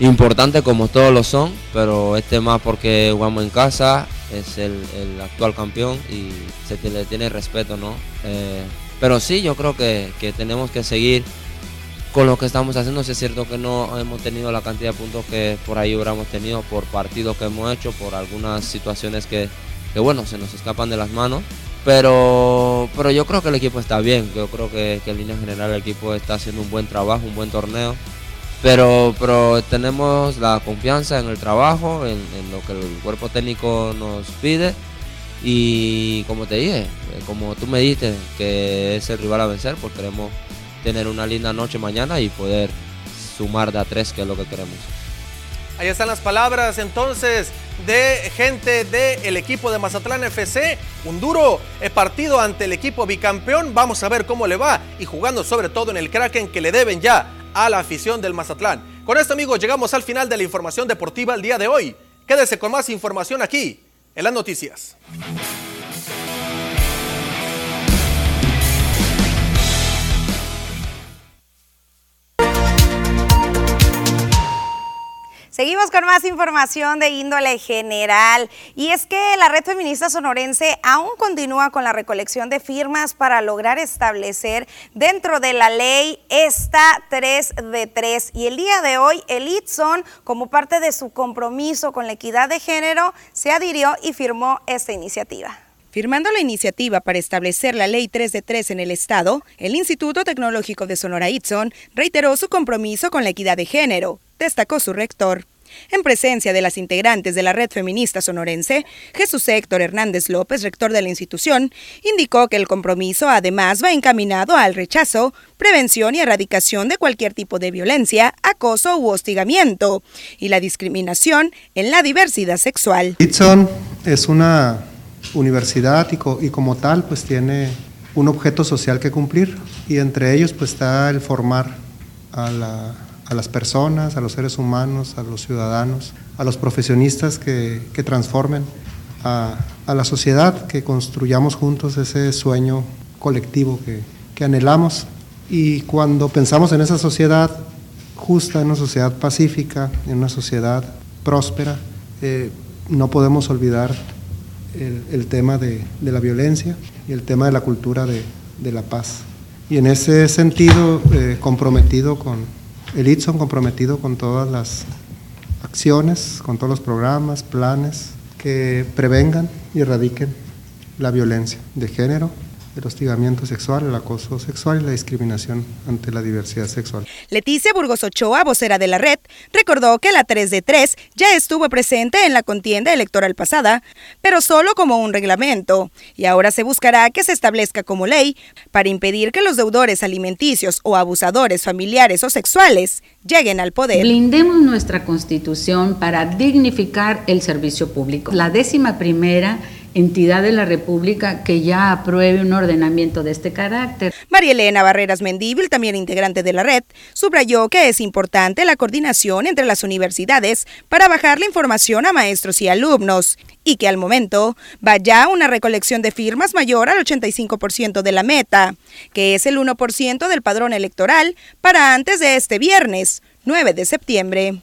[SPEAKER 10] importante como todos lo son, pero este más porque jugamos en casa, es el, actual campeón y se le tiene respeto, ¿no? Eh, pero sí, yo creo que, tenemos que seguir con lo que estamos haciendo. es cierto que no hemos tenido la cantidad de puntos que por ahí hubiéramos tenido por partidos que hemos hecho, por algunas situaciones que, que bueno, se nos escapan de las manos. Pero, pero yo creo que el equipo está bien, yo creo que, en línea general el equipo está haciendo un buen trabajo, un buen torneo. Pero, pero tenemos la confianza en el trabajo, en, lo que el cuerpo técnico nos pide. Y como te dije, eh, como tú me dijiste que es el rival a vencer, pues queremos tener una linda noche mañana y poder sumar de a tres, que es lo que queremos.
[SPEAKER 9] Ahí están las palabras entonces de gente del equipo de Mazatlán FC. Un duro eh, partido ante el equipo bicampeón. Vamos a ver cómo le va y jugando sobre todo en el Kraken que le deben ya a la afición del Mazatlán. Con esto amigos llegamos al final de la información deportiva el día de hoy. Quédese con más información aquí en las noticias.
[SPEAKER 1] Seguimos con más información de índole general y es que la red feminista sonorense aún continúa con la recolección de firmas para lograr establecer dentro de la ley esta 3 de 3 y el día de hoy el ITSON como parte de su compromiso con la equidad de género se adhirió y firmó esta iniciativa. Firmando la iniciativa para establecer la Ley 3 de 3 en el Estado, el Instituto Tecnológico de Sonora Itson reiteró su compromiso con la equidad de género, destacó su rector. En presencia de las integrantes de la red feminista sonorense, Jesús Héctor Hernández López, rector de la institución, indicó que el compromiso además va encaminado al rechazo, prevención y erradicación de cualquier tipo de violencia, acoso u hostigamiento y la discriminación en la diversidad sexual.
[SPEAKER 11] Itson es una universidad y, como tal pues tiene un objeto social que cumplir y entre ellos pues está el formar a, las personas, a los seres humanos, a los ciudadanos, a los profesionistas que, transformen a, la sociedad, que construyamos juntos ese sueño colectivo que, anhelamos. Y cuando pensamos en esa sociedad justa, en una sociedad pacífica, en una sociedad próspera, eh, no podemos olvidar el, tema de, la violencia y el tema de la cultura de, la paz. Y en ese sentido, eh, comprometido con el ITSON, comprometido con todas las acciones, con todos los programas, planes que prevengan y erradiquen la violencia de género el hostigamiento sexual, el acoso sexual y la discriminación ante la diversidad sexual.
[SPEAKER 1] Leticia Burgos Ochoa, vocera de la red, recordó que la 3 de 3 ya estuvo presente en la contienda electoral pasada, pero solo como un reglamento, y ahora se buscará que se establezca como ley para impedir que los deudores alimenticios o abusadores familiares o sexuales lleguen al poder.
[SPEAKER 12] Blindemos nuestra constitución para dignificar el servicio público. La décima primera entidad de la República que ya apruebe un ordenamiento de este carácter.
[SPEAKER 1] María Elena Barreras Mendíbil, también integrante de la red, subrayó que es importante la coordinación entre las universidades para bajar la información a maestros y alumnos y que al momento va ya una recolección de firmas mayor al 85% de la meta, que es el 1% del padrón electoral para antes de este viernes, 9 de septiembre.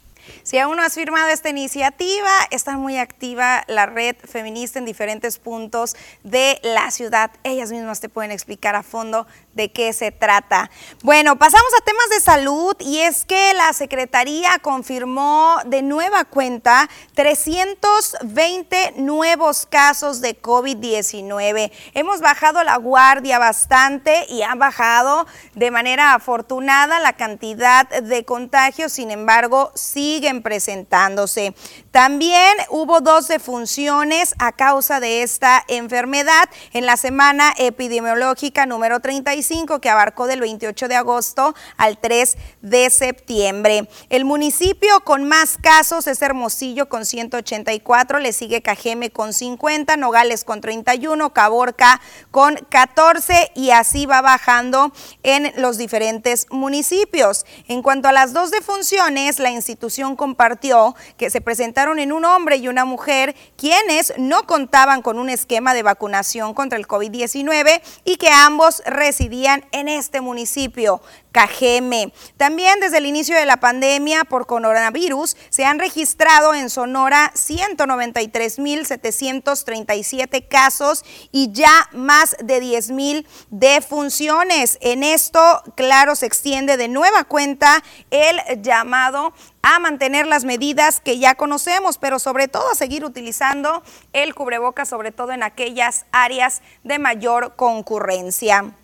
[SPEAKER 1] Si aún no has firmado esta iniciativa, está muy activa la red feminista en diferentes puntos de la ciudad. Ellas mismas te pueden explicar a fondo de qué se trata. Bueno, pasamos a temas de salud y es que la Secretaría confirmó de nueva cuenta 320 nuevos casos de COVID-19. Hemos bajado la guardia bastante y ha bajado de manera afortunada la cantidad de contagios, sin embargo, siguen presentándose. También hubo dos defunciones a causa de esta enfermedad en la semana epidemiológica número 35 que abarcó del 28 de agosto al 3 de septiembre. El municipio con más casos es Hermosillo con 184, le sigue Cajeme con 50, Nogales con 31, Caborca con 14 y así va bajando en los diferentes municipios. En cuanto a las dos defunciones, la institución compartió que se presentaron en un hombre y una mujer quienes no contaban con un esquema de vacunación contra el COVID-19 y que ambos residían en este municipio, Cajeme. También desde el inicio de la pandemia por coronavirus se han registrado en Sonora 193.737 casos y ya más de 10.000 defunciones. En esto, claro, se extiende de nueva cuenta el llamado a mantener las medidas que ya conocemos, pero sobre todo a seguir utilizando el cubreboca, sobre todo en aquellas áreas de mayor concurrencia.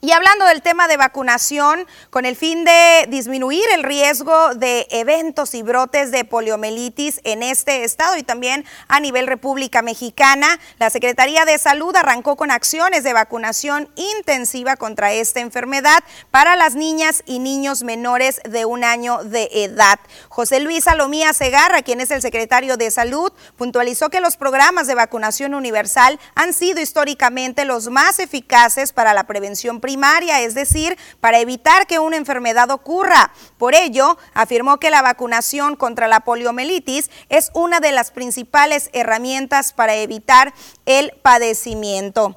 [SPEAKER 1] Y hablando del tema de vacunación, con el fin de disminuir el riesgo de eventos y brotes de poliomielitis en este estado y también a nivel República Mexicana, la Secretaría de Salud arrancó con acciones de vacunación intensiva contra esta enfermedad para las niñas y niños menores de un año de edad. José Luis Salomía Segarra, quien es el secretario de Salud, puntualizó que los programas de vacunación universal han sido históricamente los más eficaces para la prevención es decir, para evitar que una enfermedad ocurra. Por ello, afirmó que la vacunación contra la poliomielitis es una de las principales herramientas para evitar el padecimiento.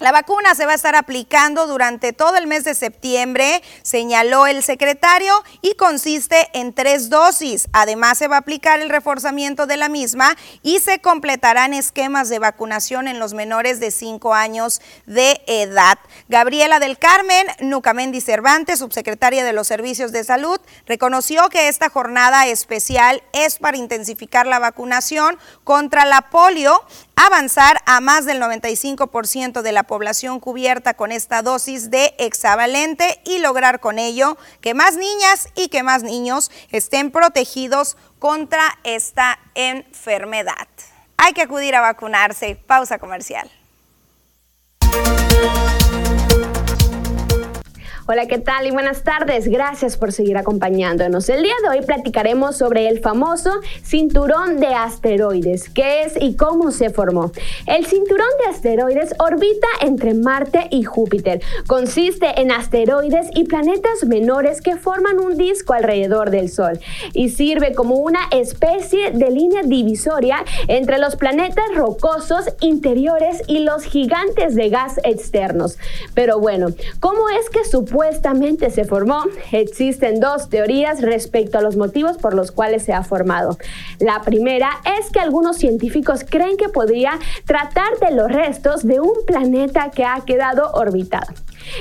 [SPEAKER 1] La vacuna se va a estar aplicando durante todo el mes de septiembre, señaló el secretario, y consiste en tres dosis. Además, se va a aplicar el reforzamiento de la misma y se completarán esquemas de vacunación en los menores de 5 años de edad. Gabriela del Carmen Nucamendi Cervantes, subsecretaria de los Servicios de Salud, reconoció que esta jornada especial es para intensificar la vacunación contra la polio avanzar a más del 95% de la población cubierta con esta dosis de hexavalente y lograr con ello que más niñas y que más niños estén protegidos contra esta enfermedad. Hay que acudir a vacunarse. Pausa comercial.
[SPEAKER 5] Hola, ¿qué tal? Y buenas tardes. Gracias por seguir acompañándonos. El día de hoy platicaremos sobre el famoso cinturón de asteroides, qué es y cómo se formó. El cinturón de asteroides orbita entre Marte y Júpiter. Consiste en asteroides y planetas menores que forman un disco alrededor del Sol y sirve como una especie de línea divisoria entre los planetas rocosos interiores y los gigantes de gas externos. Pero bueno, ¿cómo es que su supuestamente se formó, existen dos teorías respecto a los motivos por los cuales se ha formado. La primera es que algunos científicos creen que podría tratar de los restos de un planeta que ha quedado orbitado.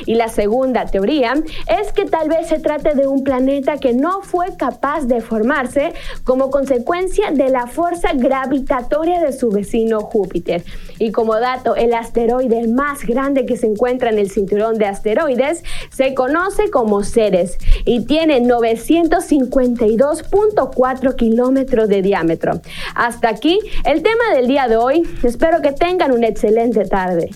[SPEAKER 5] Y la segunda teoría es que tal vez se trate de un planeta que no fue capaz de formarse como consecuencia de la fuerza gravitatoria de su vecino Júpiter. Y como dato, el asteroide más grande que se encuentra en el cinturón de asteroides se conoce como Ceres y tiene 952.4 kilómetros de diámetro. Hasta aquí el tema del día de hoy. Espero que tengan una excelente tarde.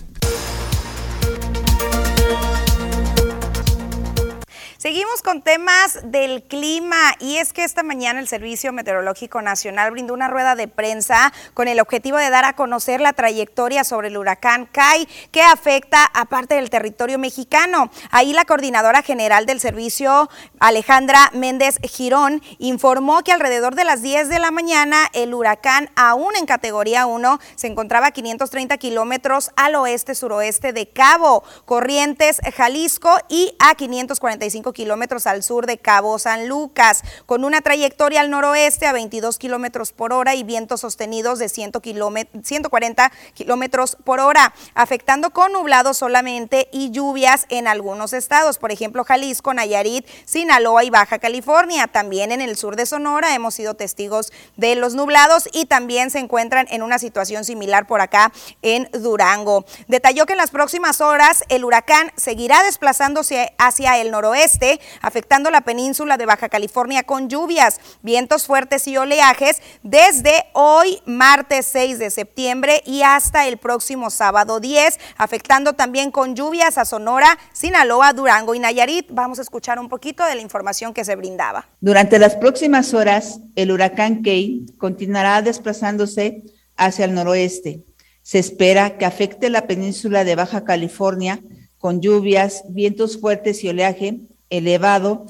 [SPEAKER 1] Seguimos con temas del clima y es que esta mañana el Servicio Meteorológico Nacional brindó una rueda de prensa con el objetivo de dar a conocer la trayectoria sobre el huracán Kai que afecta a parte del territorio mexicano. Ahí la coordinadora general del servicio, Alejandra Méndez Girón, informó que alrededor de las 10 de la mañana el huracán, aún en categoría 1, se encontraba a 530 kilómetros al oeste-suroeste de Cabo, Corrientes, Jalisco y a 545 kilómetros al sur de Cabo San Lucas, con una trayectoria al noroeste a 22 kilómetros por hora y vientos sostenidos de 140 kilómetros por hora, afectando con nublado solamente y lluvias en algunos estados, por ejemplo Jalisco, Nayarit, Sinaloa y Baja California. También en el sur de Sonora hemos sido testigos de los nublados y también se encuentran en una situación similar por acá en Durango. Detalló que en las próximas horas el huracán seguirá desplazándose hacia el noroeste afectando la península de Baja California con lluvias, vientos fuertes y oleajes desde hoy, martes 6 de septiembre y hasta el próximo sábado 10, afectando también con lluvias a Sonora, Sinaloa, Durango y Nayarit. Vamos a escuchar un poquito de la información que se brindaba.
[SPEAKER 13] Durante las próximas horas, el huracán Key continuará desplazándose hacia el noroeste. Se espera que afecte la península de Baja California con lluvias, vientos fuertes y oleaje elevado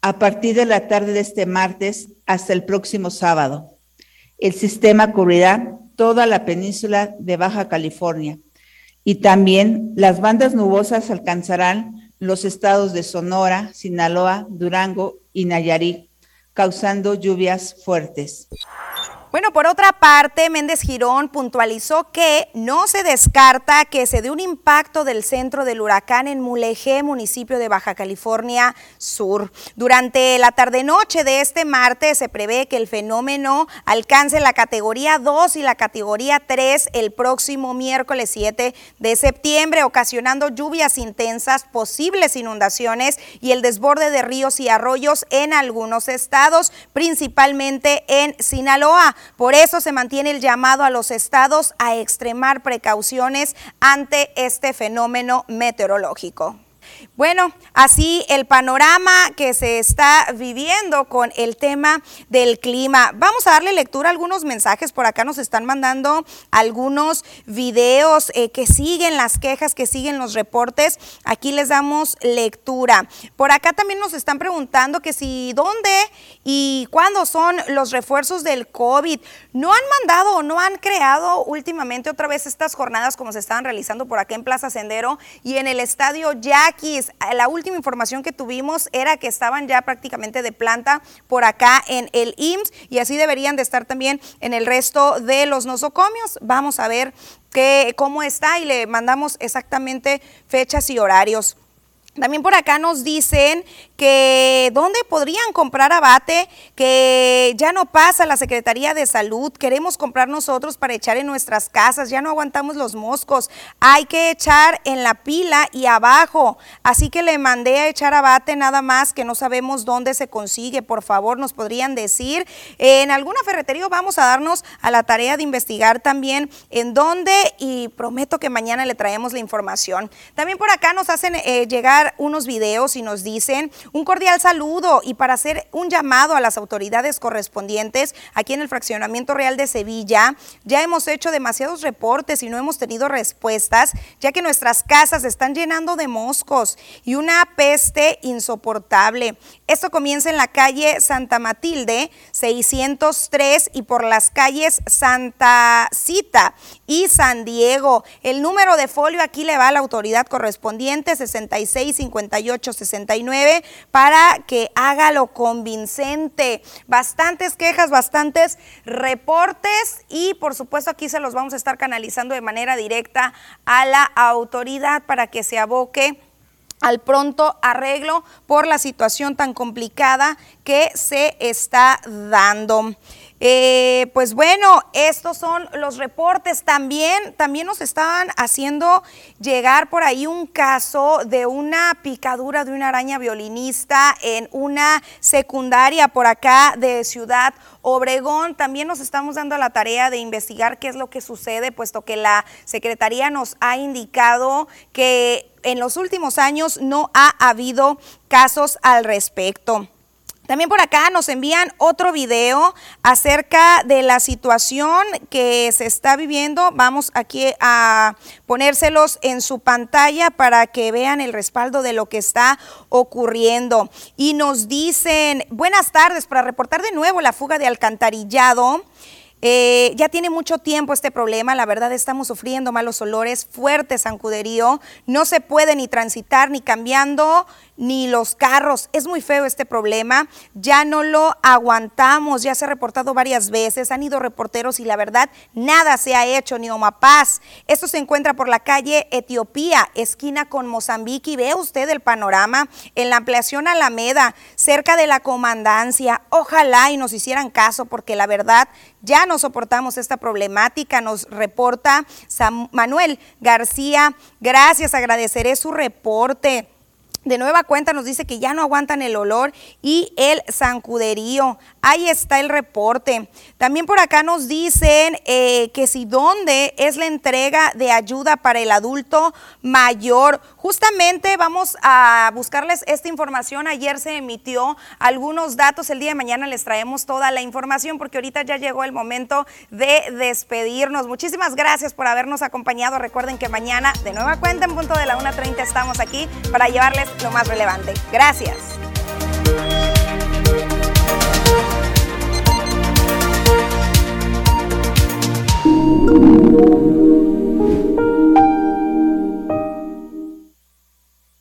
[SPEAKER 13] a partir de la tarde de este martes hasta el próximo sábado. El sistema cubrirá toda la península de Baja California y también las bandas nubosas alcanzarán los estados de Sonora, Sinaloa, Durango y Nayarit, causando lluvias fuertes.
[SPEAKER 1] Bueno, por otra parte, Méndez Girón puntualizó que no se descarta que se dé un impacto del centro del huracán en Mulegé, municipio de Baja California Sur. Durante la tarde-noche de este martes se prevé que el fenómeno alcance la categoría 2 y la categoría 3 el próximo miércoles 7 de septiembre, ocasionando lluvias intensas, posibles inundaciones y el desborde de ríos y arroyos en algunos estados, principalmente en Sinaloa. Por eso se mantiene el llamado a los estados a extremar precauciones ante este fenómeno meteorológico. Bueno, así el panorama que se está viviendo con el tema del clima. Vamos a darle lectura a algunos mensajes. Por acá nos están mandando algunos videos eh, que siguen las quejas, que siguen los reportes. Aquí les damos lectura. Por acá también nos están preguntando que si dónde y cuándo son los refuerzos del COVID. No han mandado o no han creado últimamente otra vez estas jornadas como se estaban realizando por acá en Plaza Sendero y en el estadio Yaquis la última información que tuvimos era que estaban ya prácticamente de planta por acá en el IMSS y así deberían de estar también en el resto de los nosocomios. Vamos a ver qué, cómo está y le mandamos exactamente fechas y horarios. También por acá nos dicen que dónde podrían comprar abate, que ya no pasa la Secretaría de Salud, queremos comprar nosotros para echar en nuestras casas, ya no aguantamos los moscos, hay que echar en la pila y abajo, así que le mandé a echar abate nada más que no sabemos dónde se consigue, por favor nos podrían decir, en alguna ferretería vamos a darnos a la tarea de investigar también en dónde y prometo que mañana le traemos la información. También por acá nos hacen eh, llegar unos videos y nos dicen un cordial saludo y para hacer un llamado a las autoridades correspondientes aquí en el Fraccionamiento Real de Sevilla. Ya hemos hecho demasiados reportes y no hemos tenido respuestas, ya que nuestras casas están llenando de moscos y una peste insoportable. Esto comienza en la calle Santa Matilde, 603, y por las calles Santa Cita y San Diego. El número de folio aquí le va a la autoridad correspondiente, 665869 para que haga lo convincente. Bastantes quejas, bastantes reportes y por supuesto aquí se los vamos a estar canalizando de manera directa a la autoridad para que se aboque al pronto arreglo por la situación tan complicada que se está dando. Eh, pues bueno, estos son los reportes. También, también nos estaban haciendo llegar por ahí un caso de una picadura de una araña violinista en una secundaria por acá de Ciudad Obregón. También nos estamos dando la tarea de investigar qué es lo que sucede, puesto que la Secretaría nos ha indicado que en los últimos años no ha habido casos al respecto. También por acá nos envían otro video acerca de la situación que se está viviendo. Vamos aquí a ponérselos en su pantalla para que vean el respaldo de lo que está ocurriendo. Y nos dicen, buenas tardes, para reportar de nuevo la fuga de alcantarillado. Eh, ya tiene mucho tiempo este problema, la verdad estamos sufriendo malos olores fuertes, Sancuderío. No se puede ni transitar ni cambiando ni los carros. Es muy feo este problema, ya no lo aguantamos, ya se ha reportado varias veces, han ido reporteros y la verdad nada se ha hecho, ni Omapaz. Esto se encuentra por la calle Etiopía, esquina con Mozambique y ve usted el panorama en la ampliación Alameda, cerca de la comandancia. Ojalá y nos hicieran caso porque la verdad ya no soportamos esta problemática, nos reporta Manuel García. Gracias, agradeceré su reporte de nueva cuenta nos dice que ya no aguantan el olor y el zancuderío. Ahí está el reporte. También por acá nos dicen eh, que si dónde es la entrega de ayuda para el adulto mayor. Justamente vamos a buscarles esta información. Ayer se emitió algunos datos. El día de mañana les traemos toda la información porque ahorita ya llegó el momento de despedirnos. Muchísimas gracias por habernos acompañado. Recuerden que mañana de nueva cuenta en punto de la 1.30 estamos aquí para llevarles lo más relevante. Gracias.